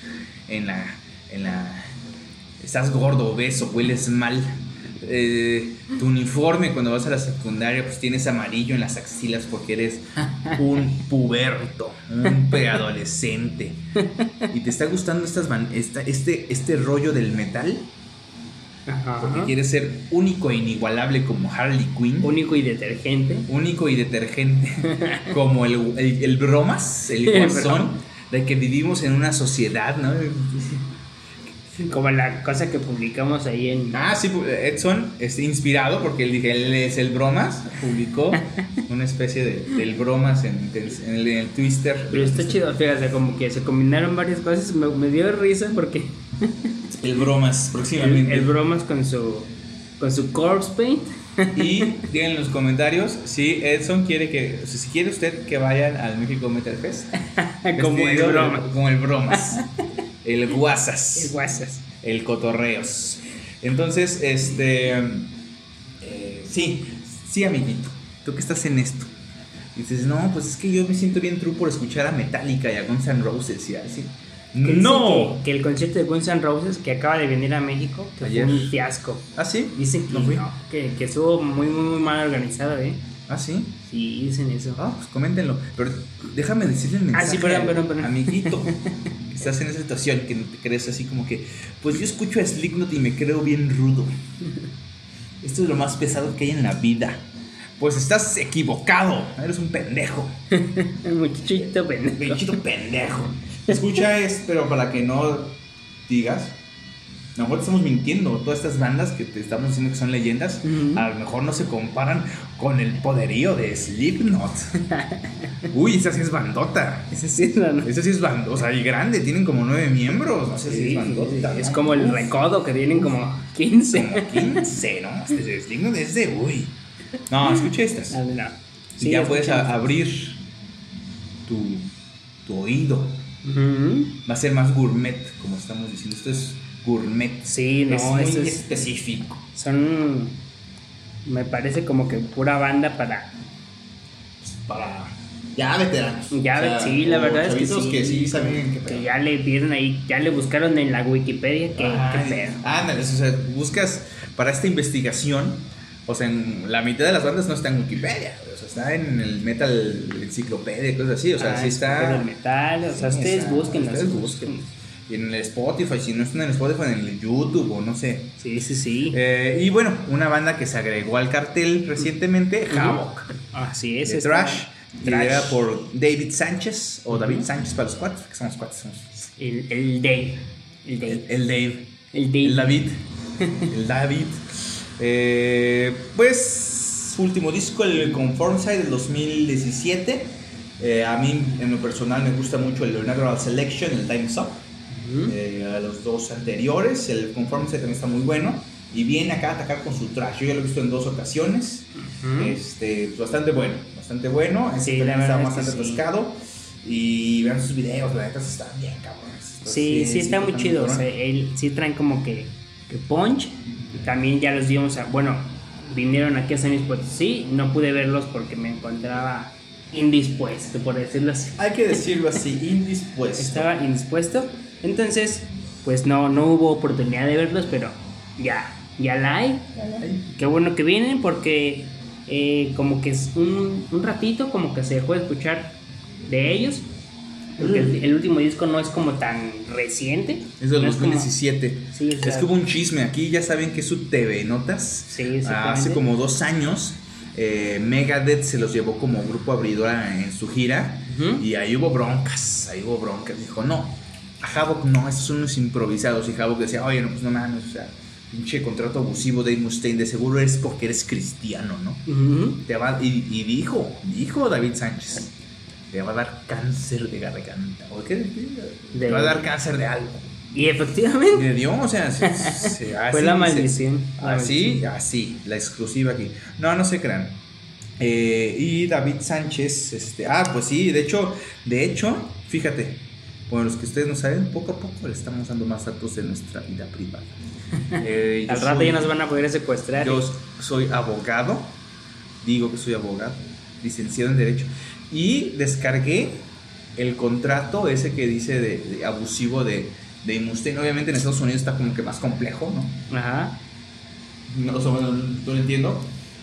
en la. En la estás gordo, obeso, hueles mal. eh, tu uniforme cuando vas a la secundaria, pues tienes amarillo en las axilas porque eres un puberto, un preadolescente. Y te está gustando estas esta- este, este rollo del metal
Ajá.
porque quieres ser único e inigualable como Harley Quinn.
Único y detergente.
único y detergente como el, el, el bromas, el guasón, de que vivimos en una sociedad, ¿no?
Como la cosa que publicamos ahí en.
Ah, sí, Edson, este, inspirado, porque él, dije, él es el bromas, publicó una especie de, del bromas en, en el, en el Twister.
Pero está chido, fíjate, como que se combinaron varias cosas. Me, me dio risa porque
El bromas, próximamente.
el bromas con su con su corpse paint.
Y digan en los comentarios si Edson quiere que, o sea, si quiere usted que vayan al México Metal Fest.
como el bromas.
Como el bromas. El guasas.
El guasas.
el cotorreos. Entonces, este. eh, sí, sí, amiguito. Tú que estás en esto. Y dices, no, pues es que yo me siento bien true por escuchar a Metallica y a Guns N' Roses y así.
Que
¡No!
Que, que el concierto de Guns N' Roses que acaba de venir a México, que
Ayer.
fue un fiasco.
¿Ah, sí?
Dicen que
¿No
que, que estuvo muy, muy, muy mal organizado, ¿eh?
¿Ah, sí?
Sí, dicen eso.
Ah, pues coméntenlo. Pero déjame decirle el mensaje.
Ah, sí, perdón, perdón, perdón.
Amiguito, estás en esa situación que te crees así como que, pues yo escucho a Slipknot y me creo bien rudo. Esto es lo más pesado que hay en la vida. Pues estás equivocado. Eres un pendejo.
Un muchachito pendejo.
Pinchito pendejo. Escucha es, pero para que no digas. A lo mejor te estamos mintiendo. Todas estas bandas que te estamos diciendo que son leyendas,
Ujú.
a lo mejor no se comparan con el poderío de Slipknot. Uy, esa sí es bandota.
Ese sí es la-
Esa sí es bandota. O sea, y grande, tienen como nueve miembros. No sé si
Sí,
es bandota.
es
¿no?
como el recodo que tienen como 15.
Como 15, ¿no? Este es digno desde. Uy. No, escucha estas.
Ah, no.
Y
Sí,
ya
es
puedes a- abrir tu, tu oído. Va a ser más gourmet, como estamos diciendo. Esto es gourmet.
Sí, no,
es muy
es-
específico.
Son. Me parece como que pura banda para.
Para ya veteranos.
Ya, sí, la
o
verdad es que sí.
que sí saben qué
Que
pedo.
ya le vieron ahí, ya le buscaron en la Wikipedia que,
Ay,
qué pedo.
Ándale, o sea, buscas para esta investigación. O sea, en la mitad de las bandas no está en Wikipedia, o está en el Metal Enciclopedia y cosas así, o sea,
Ah,
sí
es
está.
metal, o sea,
Sí,
ustedes búsquenlas.
Ustedes busquen. Y en el Spotify, si no están en el Spotify, en el YouTube o no sé.
Sí, sí, sí.
Eh, y bueno, una banda que se agregó al cartel recientemente,
Ujú.
Havoc.
Así es.
Trash, liderada por David Sánchez, o David Sánchez para los cuates, que somos somos-
El, el Dave. El Dave.
El, el Dave.
El Dave.
El David. El David. Eh, pues, su último disco, el Conformside del 2017. Eh, a mí, en lo personal, me gusta mucho el Natural Selection, el Time's Up.
Ujú.
Eh, a los dos anteriores, el Conformside también está muy bueno. Y viene acá a atacar con su trash. Yo ya lo he visto en dos ocasiones.
Ujú.
Este, pues, bastante bueno, bastante bueno. Este
Sí,
también está bastante
sí.
pescado. Y vean sus videos, la neta están bien cabrones. Estos
Sí, sí, está muy chido. O sea, él sí traen como que, que punch. También ya los vimos a. Bueno, vinieron aquí a San Luis Potosí. No pude verlos porque me encontraba indispuesto, por decirlo así.
Hay que decirlo así, indispuesto.
Estaba indispuesto. Entonces, pues no, no hubo oportunidad de verlos, pero ya, ya la hay.
Ay,
Qué bueno que vienen porque eh, como que es un, un ratito como que se dejó de escuchar de ellos. Porque el, el último disco no es como tan reciente.
Es del
no como-
2017.
Sí, o
es
sea-
que hubo un chisme aquí, ya saben que es su TV Notas.
Sí,
Ah. Hace como dos años, eh, Megadeth se los llevó como grupo abridora en su gira. Y ahí hubo broncas, ahí hubo broncas. Dijo, no, a Havoc no, estos son unos improvisados. Y Havoc decía, oye, no, pues no mames, o sea, pinche contrato abusivo de Mustaine, de seguro es porque eres cristiano, ¿no? Te va, y, y dijo, dijo David Sánchez, te va a dar cáncer de garganta. ¿O qué? Te
De-
va a dar cáncer de algo.
Y efectivamente
Le dio, o sea, se- se-
fue la maldición.
Así, así, la exclusiva aquí. No, no se crean. Eh, y David Sánchez, este, ah, pues sí, de hecho, de hecho, fíjate, por los que ustedes no saben, poco a poco le estamos dando más datos de nuestra vida privada. Eh,
Al rato
soy-
ya nos van a poder secuestrar.
yo soy abogado, digo que soy abogado, licenciado en Derecho, y descargué el contrato ese que dice de, de abusivo de, de Mustaine. Obviamente en Estados Unidos está como que más complejo, ¿no?
Ajá.
No, o sea, bueno, no lo entiendo.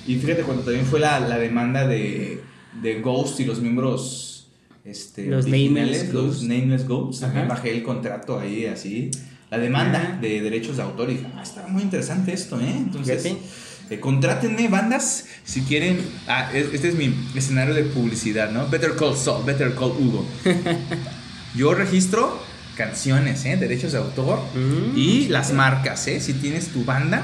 Y fíjate cuando también fue la, la demanda de, de Ghost y los miembros este,
Los
originales,
Nameless
los
Ghosts.
Nameless Ghosts, también
Ajá.
bajé el contrato ahí así. La demanda
Ajá.
de derechos de autor y dije, ah, está muy interesante esto, ¿eh? Entonces,
Fíjate.
Eh, contrátenme bandas si quieren. Ah, es- este es mi escenario de publicidad, ¿no? Better Call Saul, Better Call Hugo. Yo registro canciones, ¿eh? Derechos de autor
Mm,
y las marcas, ¿eh? Si tienes tu banda,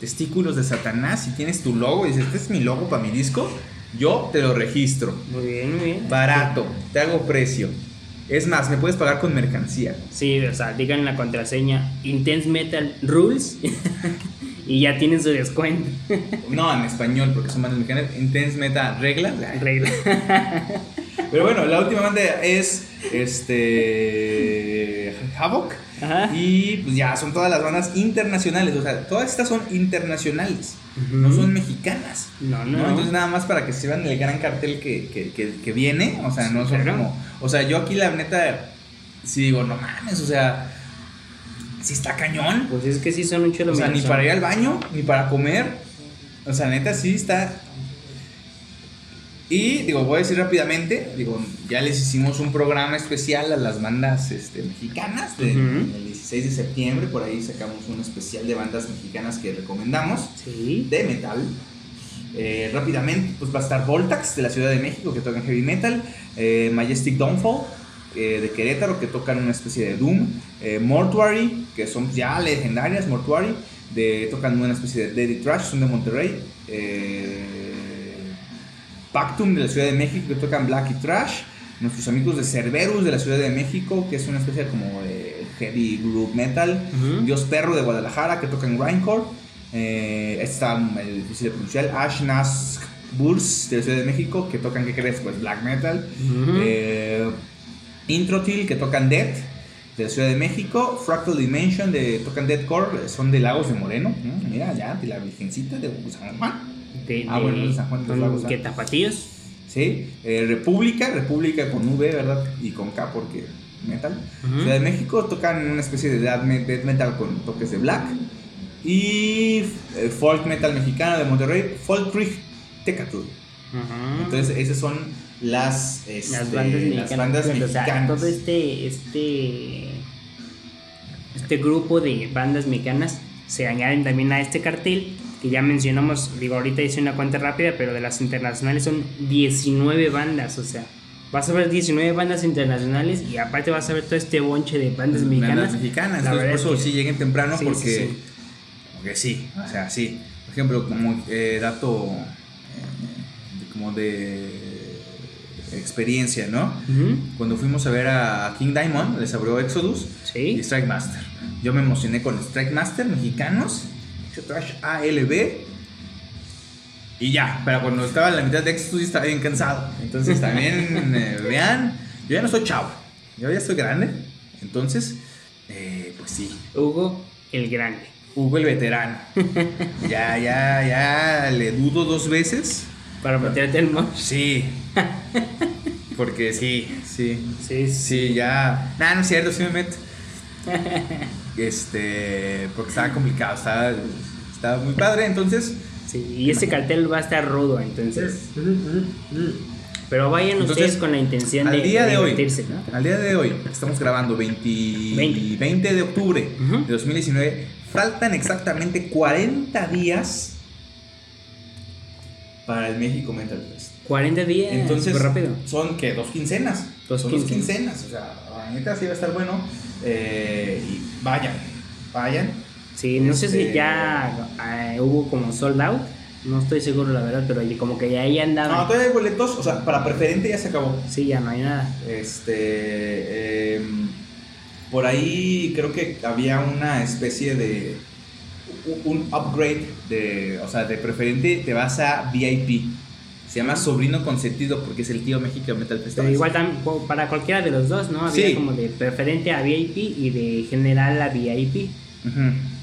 Testículos de Satanás, si tienes tu logo y dices, este es mi logo para mi disco, yo te lo registro.
Muy bien, muy bien.
Barato, te hago precio. Es más, me puedes pagar con mercancía.
Sí, o sea, digan la contraseña Intense Metal Rules y ya tienen su descuento.
No, en español, porque son bandas mexicanas. Intense Meta Regla.
Regla.
Pero bueno, la última banda es este Havoc.
Ajá.
Y pues ya son todas las bandas internacionales. O sea, todas estas son internacionales. No son mexicanas.
No, no,
¿no?
no.
Entonces nada más para que se vean el gran cartel que, que, que, que viene. O sea, no son
Claro.
como. O sea, yo aquí la neta. Sí digo, no mames, o sea. Sí está cañón.
Pues es que sí son un chulo.
O sea, ni para ir al baño, ni para comer. O sea, neta, sí está. Y digo, voy a decir rápidamente, digo, ya les hicimos un programa especial a las bandas este, mexicanas de- el 16 de septiembre, por ahí sacamos un especial de bandas mexicanas que recomendamos
Sí.
de metal. Eh, rápidamente, pues va a estar Voltax de la Ciudad de México que tocan heavy metal, eh, Majestic Downfall eh, de Querétaro que tocan una especie de doom, eh, Mortuary que son ya legendarias, Mortuary de, tocan una especie de Deadly Trash, son de Monterrey. eh, Pactum de la Ciudad de México que tocan Black y Trash. Nuestros amigos de Cerberus de la Ciudad de México, que es una especie como de heavy group metal. Dios Perro de Guadalajara, que tocan Grindcore. Eh, este está eh, difícil de pronunciar. Ash Nask Bulls de la Ciudad de México, que tocan, ¿qué crees? Pues black metal. Eh, Introtil, que tocan Death de la Ciudad de México. Fractal Dimension, de tocan Deathcore, son de Lagos de Moreno. Mm, Mira, ya, de la Virgencita de San Juan.
De,
Ah, bueno, de San Juan de los Lagos, ah.
¿Qué tapatíos?
¿sí? Eh, República, República con V, ¿verdad? Y con K porque metal. Ciudad de México tocan una especie de death me- death metal con toques de black. Y eh, folk metal mexicano de Monterrey, Folk Tecatl.
Ujú.
Entonces, esas son las, este,
las bandas mexicanas.
las bandas
o sea, todo este, este, este grupo de bandas mexicanas se añaden también a este cartel que ya mencionamos, digo, ahorita hice una cuenta rápida, pero de las internacionales son 19 bandas, o sea, vas a ver 19 bandas internacionales y aparte vas a ver todo este bonche de bandas mexicanas.
Bandas mexicanas.
La
Entonces, por
verdad
eso
es que-
sí lleguen temprano
Sí,
porque,
sí, sí.
porque sí, o sea, sí. Por ejemplo, como eh, dato eh, como de experiencia, ¿no? Cuando fuimos a ver a King Diamond, les abrió Exodus y. Strike Master. Yo me emocioné con Strike Master, mexicanos, trash ALB. Y ya, pero cuando estaba en la mitad de Exodus estaba bien cansado. Entonces también, eh, vean, yo ya no soy chavo, yo ya estoy grande. Entonces, eh, pues sí,
Hugo el Grande.
Hugo el veterano. ya, ya, ya le dudo dos veces.
Para meterte el mosh.
Sí. Porque sí, sí.
Sí, sí.
Sí, ya. Nah, no es cierto, sí me meto. Este. Porque estaba complicado, estaba, estaba muy padre, entonces.
Sí, y ese cartel va a estar rudo, entonces. Pero vayan
Entonces,
ustedes con la intención de,
Al día de hoy,
divertirse, ¿no?
al día de hoy, estamos grabando 20,
20.
20 de octubre
Ujú.
de 2019. Faltan exactamente 40 días para el México Mental Fest.
40 días,
Entonces,
súper rápido.
son que dos quincenas.
Dos
son
quincenas.
dos quincenas. O sea, la neta sí va a estar bueno. Eh, y vayan, vayan.
Sí, no sé si
Este-
ya eh, hubo como sold out. No estoy seguro, la verdad, pero como que ya ahí
No,
andaban.
todavía hay boletos. O sea, para preferente ya se acabó.
Sí, ya no hay nada.
Este. em, por ahí creo que había una especie de. Un upgrade de. O sea, de preferente te vas a VIP. Se llama Sobrino Consentido porque es el tío México Metal Fest.
Pero igual tam- co- para cualquiera de los dos, ¿no? Había
Sí.
como de preferente a VIP y de general a VIP.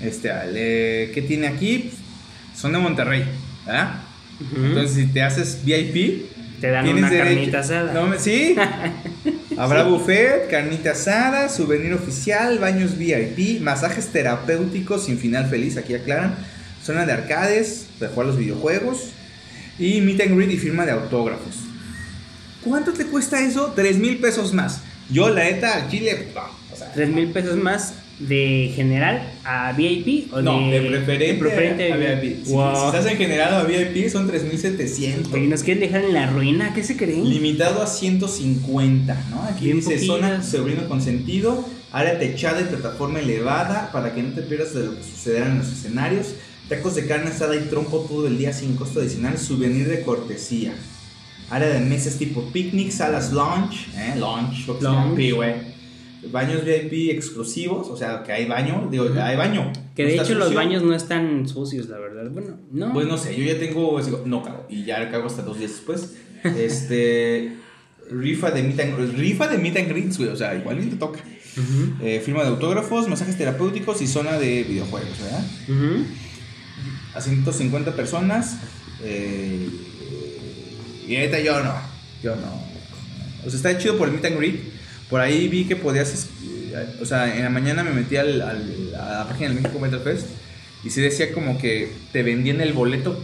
Este, ale- ¿qué tiene aquí? Son de Monterrey, ¿verdad? Entonces, si te haces VIP,
Te dan una
derecho-
carnita asada.
No, sí. Habrá buffet, carnita asada, souvenir oficial, baños VIP, masajes terapéuticos sin final feliz, aquí aclaran. Zona de arcades, para jugar los videojuegos. Y meet and greet y firma de autógrafos. ¿Cuánto te cuesta eso? 3 mil pesos más. Yo, la neta, al chile, o sea,
3 mil pesos más de general a VIP o
no,
de,
de preferente,
de preferente
a VIP. Si-
Wow.
Si, estás en general a VIP son 3.700.
Oye, ¿nos quieren dejar en la ruina? ¿Qué se creen?
Limitado a 150, ¿no? Aquí
Bien
dice zona sobrino consentido, área techada y plataforma elevada para que no te pierdas de lo que sucederá en los escenarios. Tacos de carne asada y trompo todo el día sin costo adicional, souvenir de cortesía. Área de mesas tipo picnic, salas lounge, ¿eh? Lounge,
Lounge.
Baños VIP exclusivos, o sea, que hay baño, digo, hay baño.
Que de hecho los baños no están sucios, la verdad. Bueno, no.
Pues no sé, yo ya tengo. digo, No cago. Y ya cago hasta dos días después. Este. rifa de meet and, rifa de meet and greets, güey. O sea, igual te toca. Eh, firma de autógrafos, masajes terapéuticos y zona de videojuegos, ¿verdad?
ujú.
A 150 personas. Eh, y ahorita yo no. Yo no. O sea, está chido por el meet and greet. Por ahí vi que podías. eh, O sea, en la mañana me metí al, al- a la página del México Metal Fest. Y sí decía como que te vendían el boleto.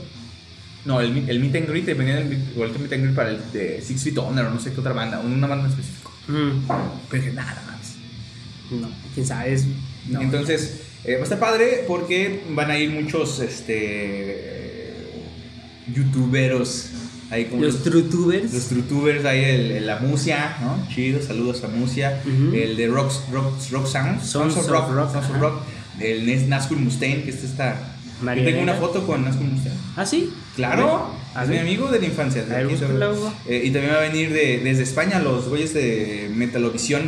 No, el, el meet and greet te vendían el boleto meet and greet para el de Six Feet Under o no sé qué otra banda, una banda en específico.
Ujú.
Pero dije, nada más.
No, quién sabe. es- no.
Entonces, eh, va a estar padre porque van a ir muchos este, youtuberos. Ahí como
los trutubers.
los youtubers, ahí el, el- la Musia, ¿no? Chido, saludos a Musia. El de Rock, rock, rock Sounds,
Sons of Rock,
Sons of
ajá.
Rock. El Nazgul Mustaine, que es esta y tengo una foto con Nazca usted.
¿Ah, sí?
Claro, es mi amigo de la infancia. De aquí, eh, y también va a venir de, desde España los güeyes de Metalovisión.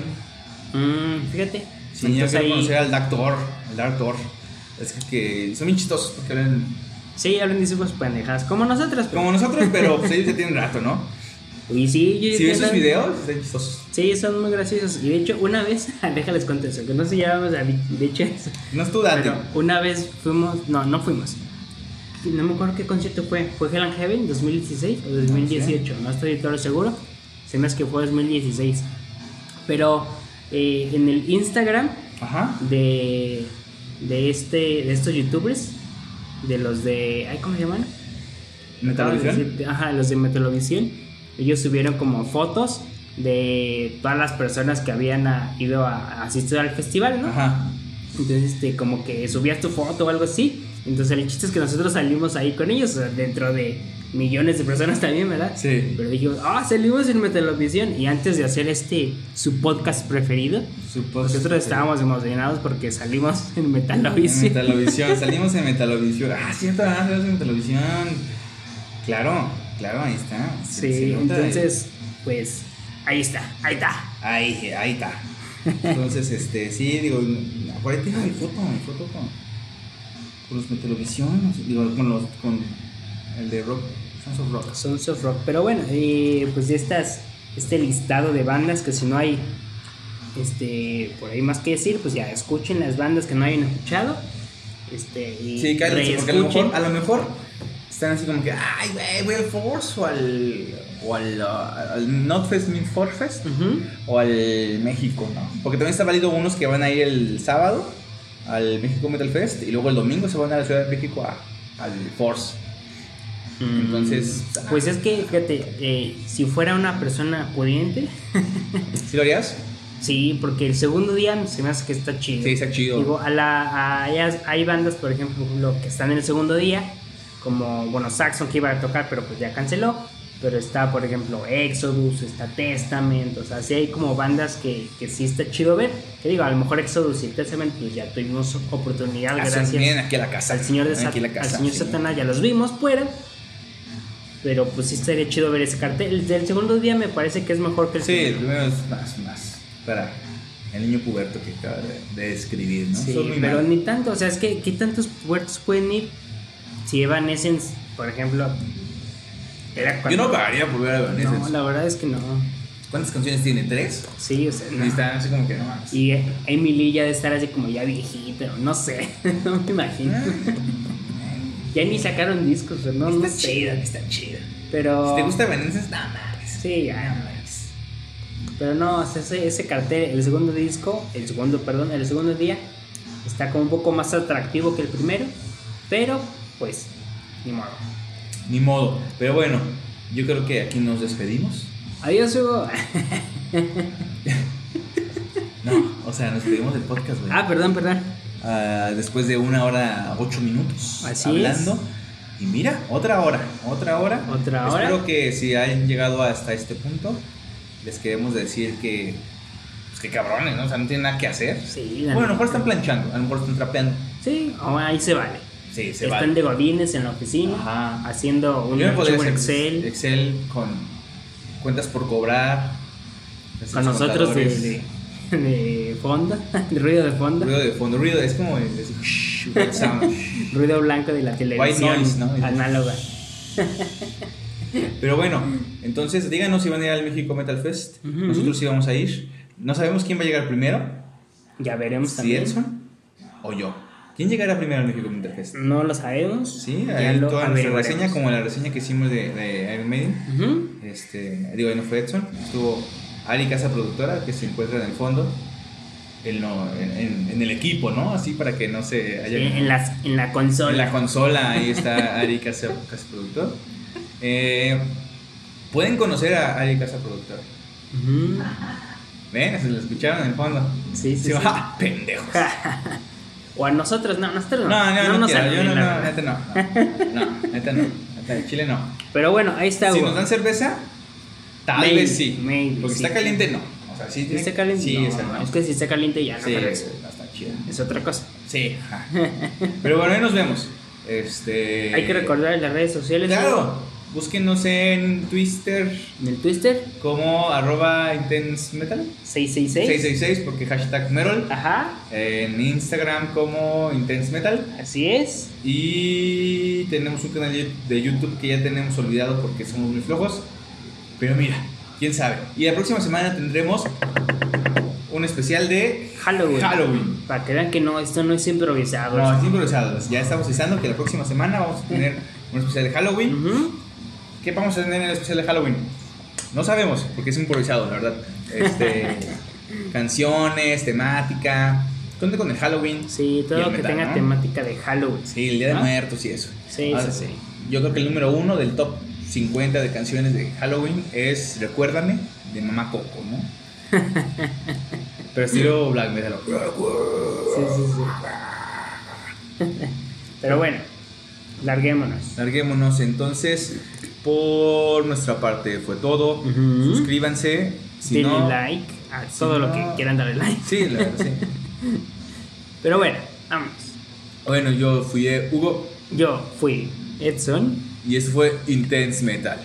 Mm, fíjate.
Sí, yo quiero conocer al Doctor, al Doctor. Es que, son bien chistosos porque hablan.
Sí, hablan de sus pendejadas. Como nosotros.
Como nosotros, pero pues ellos ya tienen rato, ¿no?
Y sí,
yo ¿Sí ves sus videos?
Sí, son muy graciosos. Y de hecho, una vez, déjales contar eso, que no se llevamos a de hecho
No es tu date.
una vez fuimos, no, no fuimos. No me acuerdo qué concierto fue. ¿Fue Hell and Heaven 2016 o 2018? No estoy todo seguro. Se me hace que fue 2016. Pero eh, en el Instagram De, de, este, de estos youtubers, de los de. ¿Cómo se llaman?
¿Metelovisión?
Ajá, los de Metelovisión. Ellos subieron como fotos de todas las personas que habían ido a, asistir al festival, ¿no? Ajá. Entonces, este, como que subías tu foto o algo así. Entonces, el chiste es que nosotros salimos ahí con ellos, dentro de millones de personas también, ¿verdad?
Sí.
Pero dijimos, ah, salimos en Metelovisión. Y antes de hacer este, su podcast preferido, nosotros estábamos emocionados porque salimos en Metelovisión.
En Metelovisión, salimos en Metelovisión. Ah, cierto, ah, salimos en Metelovisión. Claro, claro, ahí está.
Sí, entonces, pues, ahí está, ahí está.
Ahí, ahí está. Entonces, este, sí, digo, por ahí tengo mi foto, mi foto con, con los Metelovisión, digo, con los, con el de Rock, Sons of Rock.
Sons of Rock. Pero bueno, y pues estas, este listado de bandas que si no hay este por ahí más que decir, pues ya escuchen las bandas que no hayan escuchado. Este, y
sí, cállense, porque a lo, mejor, a lo mejor están así como que, ay, güey, voy al Force o al, o al, uh, al Notfest Min Forfest o al México, ¿no? Porque también está válido unos que van a ir el sábado al México Metal Fest y luego el domingo se van a la Ciudad de México a, al Force. Entonces.
Pues es que, fíjate, eh, si fuera una persona pudiente.
¿Sí lo harías?
Sí, porque el segundo día se me hace que está chido.
Sí, está chido.
Digo, a la, hay bandas, por ejemplo, que están en el segundo día, como, bueno, Saxon que iba a tocar, pero pues ya canceló. Pero está, por ejemplo, Exodus, está Testament, o sea, sí hay como bandas que, que sí está chido ver. Que digo, a lo mejor Exodus y Testament, pues ya tuvimos oportunidad, gracias
aquí a la casa.
al señor, de al señor Satanás, ya los vimos fuera pero pues sí estaría chido ver ese cartel. El del segundo día me parece que es mejor que el
Sí, el primero es más, más para el niño puberto que acaba de, escribir, ¿no?
Sí, pero ni tanto, o sea, es que ¿qué tantos puertos pueden ir? Si Evanescence, por ejemplo,
era Yo no pagaría por ver a Evanescence.
No, la verdad es que no.
¿Cuántas canciones tiene? ¿Tres?
Sí, o sea,
no. Y están así como que no más.
Y Emily ya de estar así como ya viejita, no sé, no me imagino. Ya ni sacaron discos, ¿no?
Está
no
chida, está chida.
Pero.
Si te gusta Evanescence, no mames.
Sí, ya. Pero no, ese, ese cartel, el segundo disco, el segundo, perdón, el segundo día, está como un poco más atractivo que el primero. Pero, pues, ni modo.
Ni modo. Pero bueno, yo creo que aquí nos despedimos.
Adiós, Hugo.
no, o sea, nos despedimos del podcast, güey.
Ah, perdón, perdón.
Ah, después de una hora, ocho minutos hablando. Y mira, otra hora, otra hora.
Otra hora.
Espero que si hayan llegado hasta este punto, les queremos decir que, pues que cabrones, ¿no? O sea, no tienen nada que hacer.
Sí,
bueno, a lo mejor están planchando, a lo mejor están trapeando.
Sí, ahí se vale.
Sí, se
Están de godines en la oficina, haciendo un
Excel. Excel con cuentas por cobrar.
Con nosotros de de fondo, ruido de fondo.
Ruido de fondo, ruido es como el,
ruido blanco de la televisión análoga.
Pero bueno, entonces díganos si van a ir al México Metal Fest. Nosotros sí vamos a ir. No sabemos quién va a llegar primero.
Ya veremos
si también. o yo. ¿Quién llegará primero al México Metal Fest?
No lo sabemos.
Sí, ahí toda nuestra reseña, como la reseña que hicimos de, Iron Maiden. este, digo, ahí no fue Edson. Estuvo Ari Casa Productora, que se encuentra en el fondo. En, en, el equipo, ¿no? Así para que no se
haya... en, las, en la consola.
En la consola, ahí está Ari Casa, Casa Productor. Eh, Pueden conocer a Ari Casa Productor. ¿Ven? Se lo escucharon en el fondo.
Sí, sí. sí,
¡Ah, pendejos!
o a nosotros, no, nosotros no.
No, no, no, no, yo no, no, neta no. No, neta no. Neta, Chile no.
Pero bueno, ahí está.
Si nos dan cerveza, Tal vez sí. porque está caliente, no. O sea, sí,
está caliente.
Sí,
es que si está caliente ya no.
Sí, es, está chido.
Es otra cosa.
Sí. Pero bueno, ahí nos vemos. Este.
Hay que recordar en las redes sociales.
Claro. Búsquenos en Twitter
En el Twister,
como arroba intense metal
666.
666 porque hashtag Merol.
Ajá,
En Instagram como intense metal.
así es.
Y tenemos un canal de YouTube que ya tenemos olvidado porque somos muy flojos. Pero mira, quién sabe. Y la próxima semana tendremos un especial de
Halloween.
Halloween.
Para que vean que no, esto no es improvisado.
No, es improvisado. Ya estamos avisando que la próxima semana vamos a tener un especial de Halloween. ¿Qué vamos a tener en el especial de Halloween? No sabemos, porque es improvisado, la verdad. Este, canciones, temática. Cuenta con el Halloween.
Sí, todo lo que
metal,
tenga
¿no?
temática de Halloween.
Sí, el Día de. Muertos y eso.
Sí,
Ahora,
sí, sí.
Yo creo que el número uno del top 50 de canciones de Halloween es Recuérdame de Mamá Coco, ¿no? Pero estilo black metal.
Sí, sí, sí. Pero bueno, larguémonos.
Larguémonos entonces. Por nuestra parte fue todo. Suscríbanse. Si
Denle
no,
like a todo lo
no-
que quieran darle like.
Sí, la verdad, sí.
Pero bueno, vamos.
Bueno, yo fui Hugo
Yo fui Edson.
Y esto fue Intense Metal.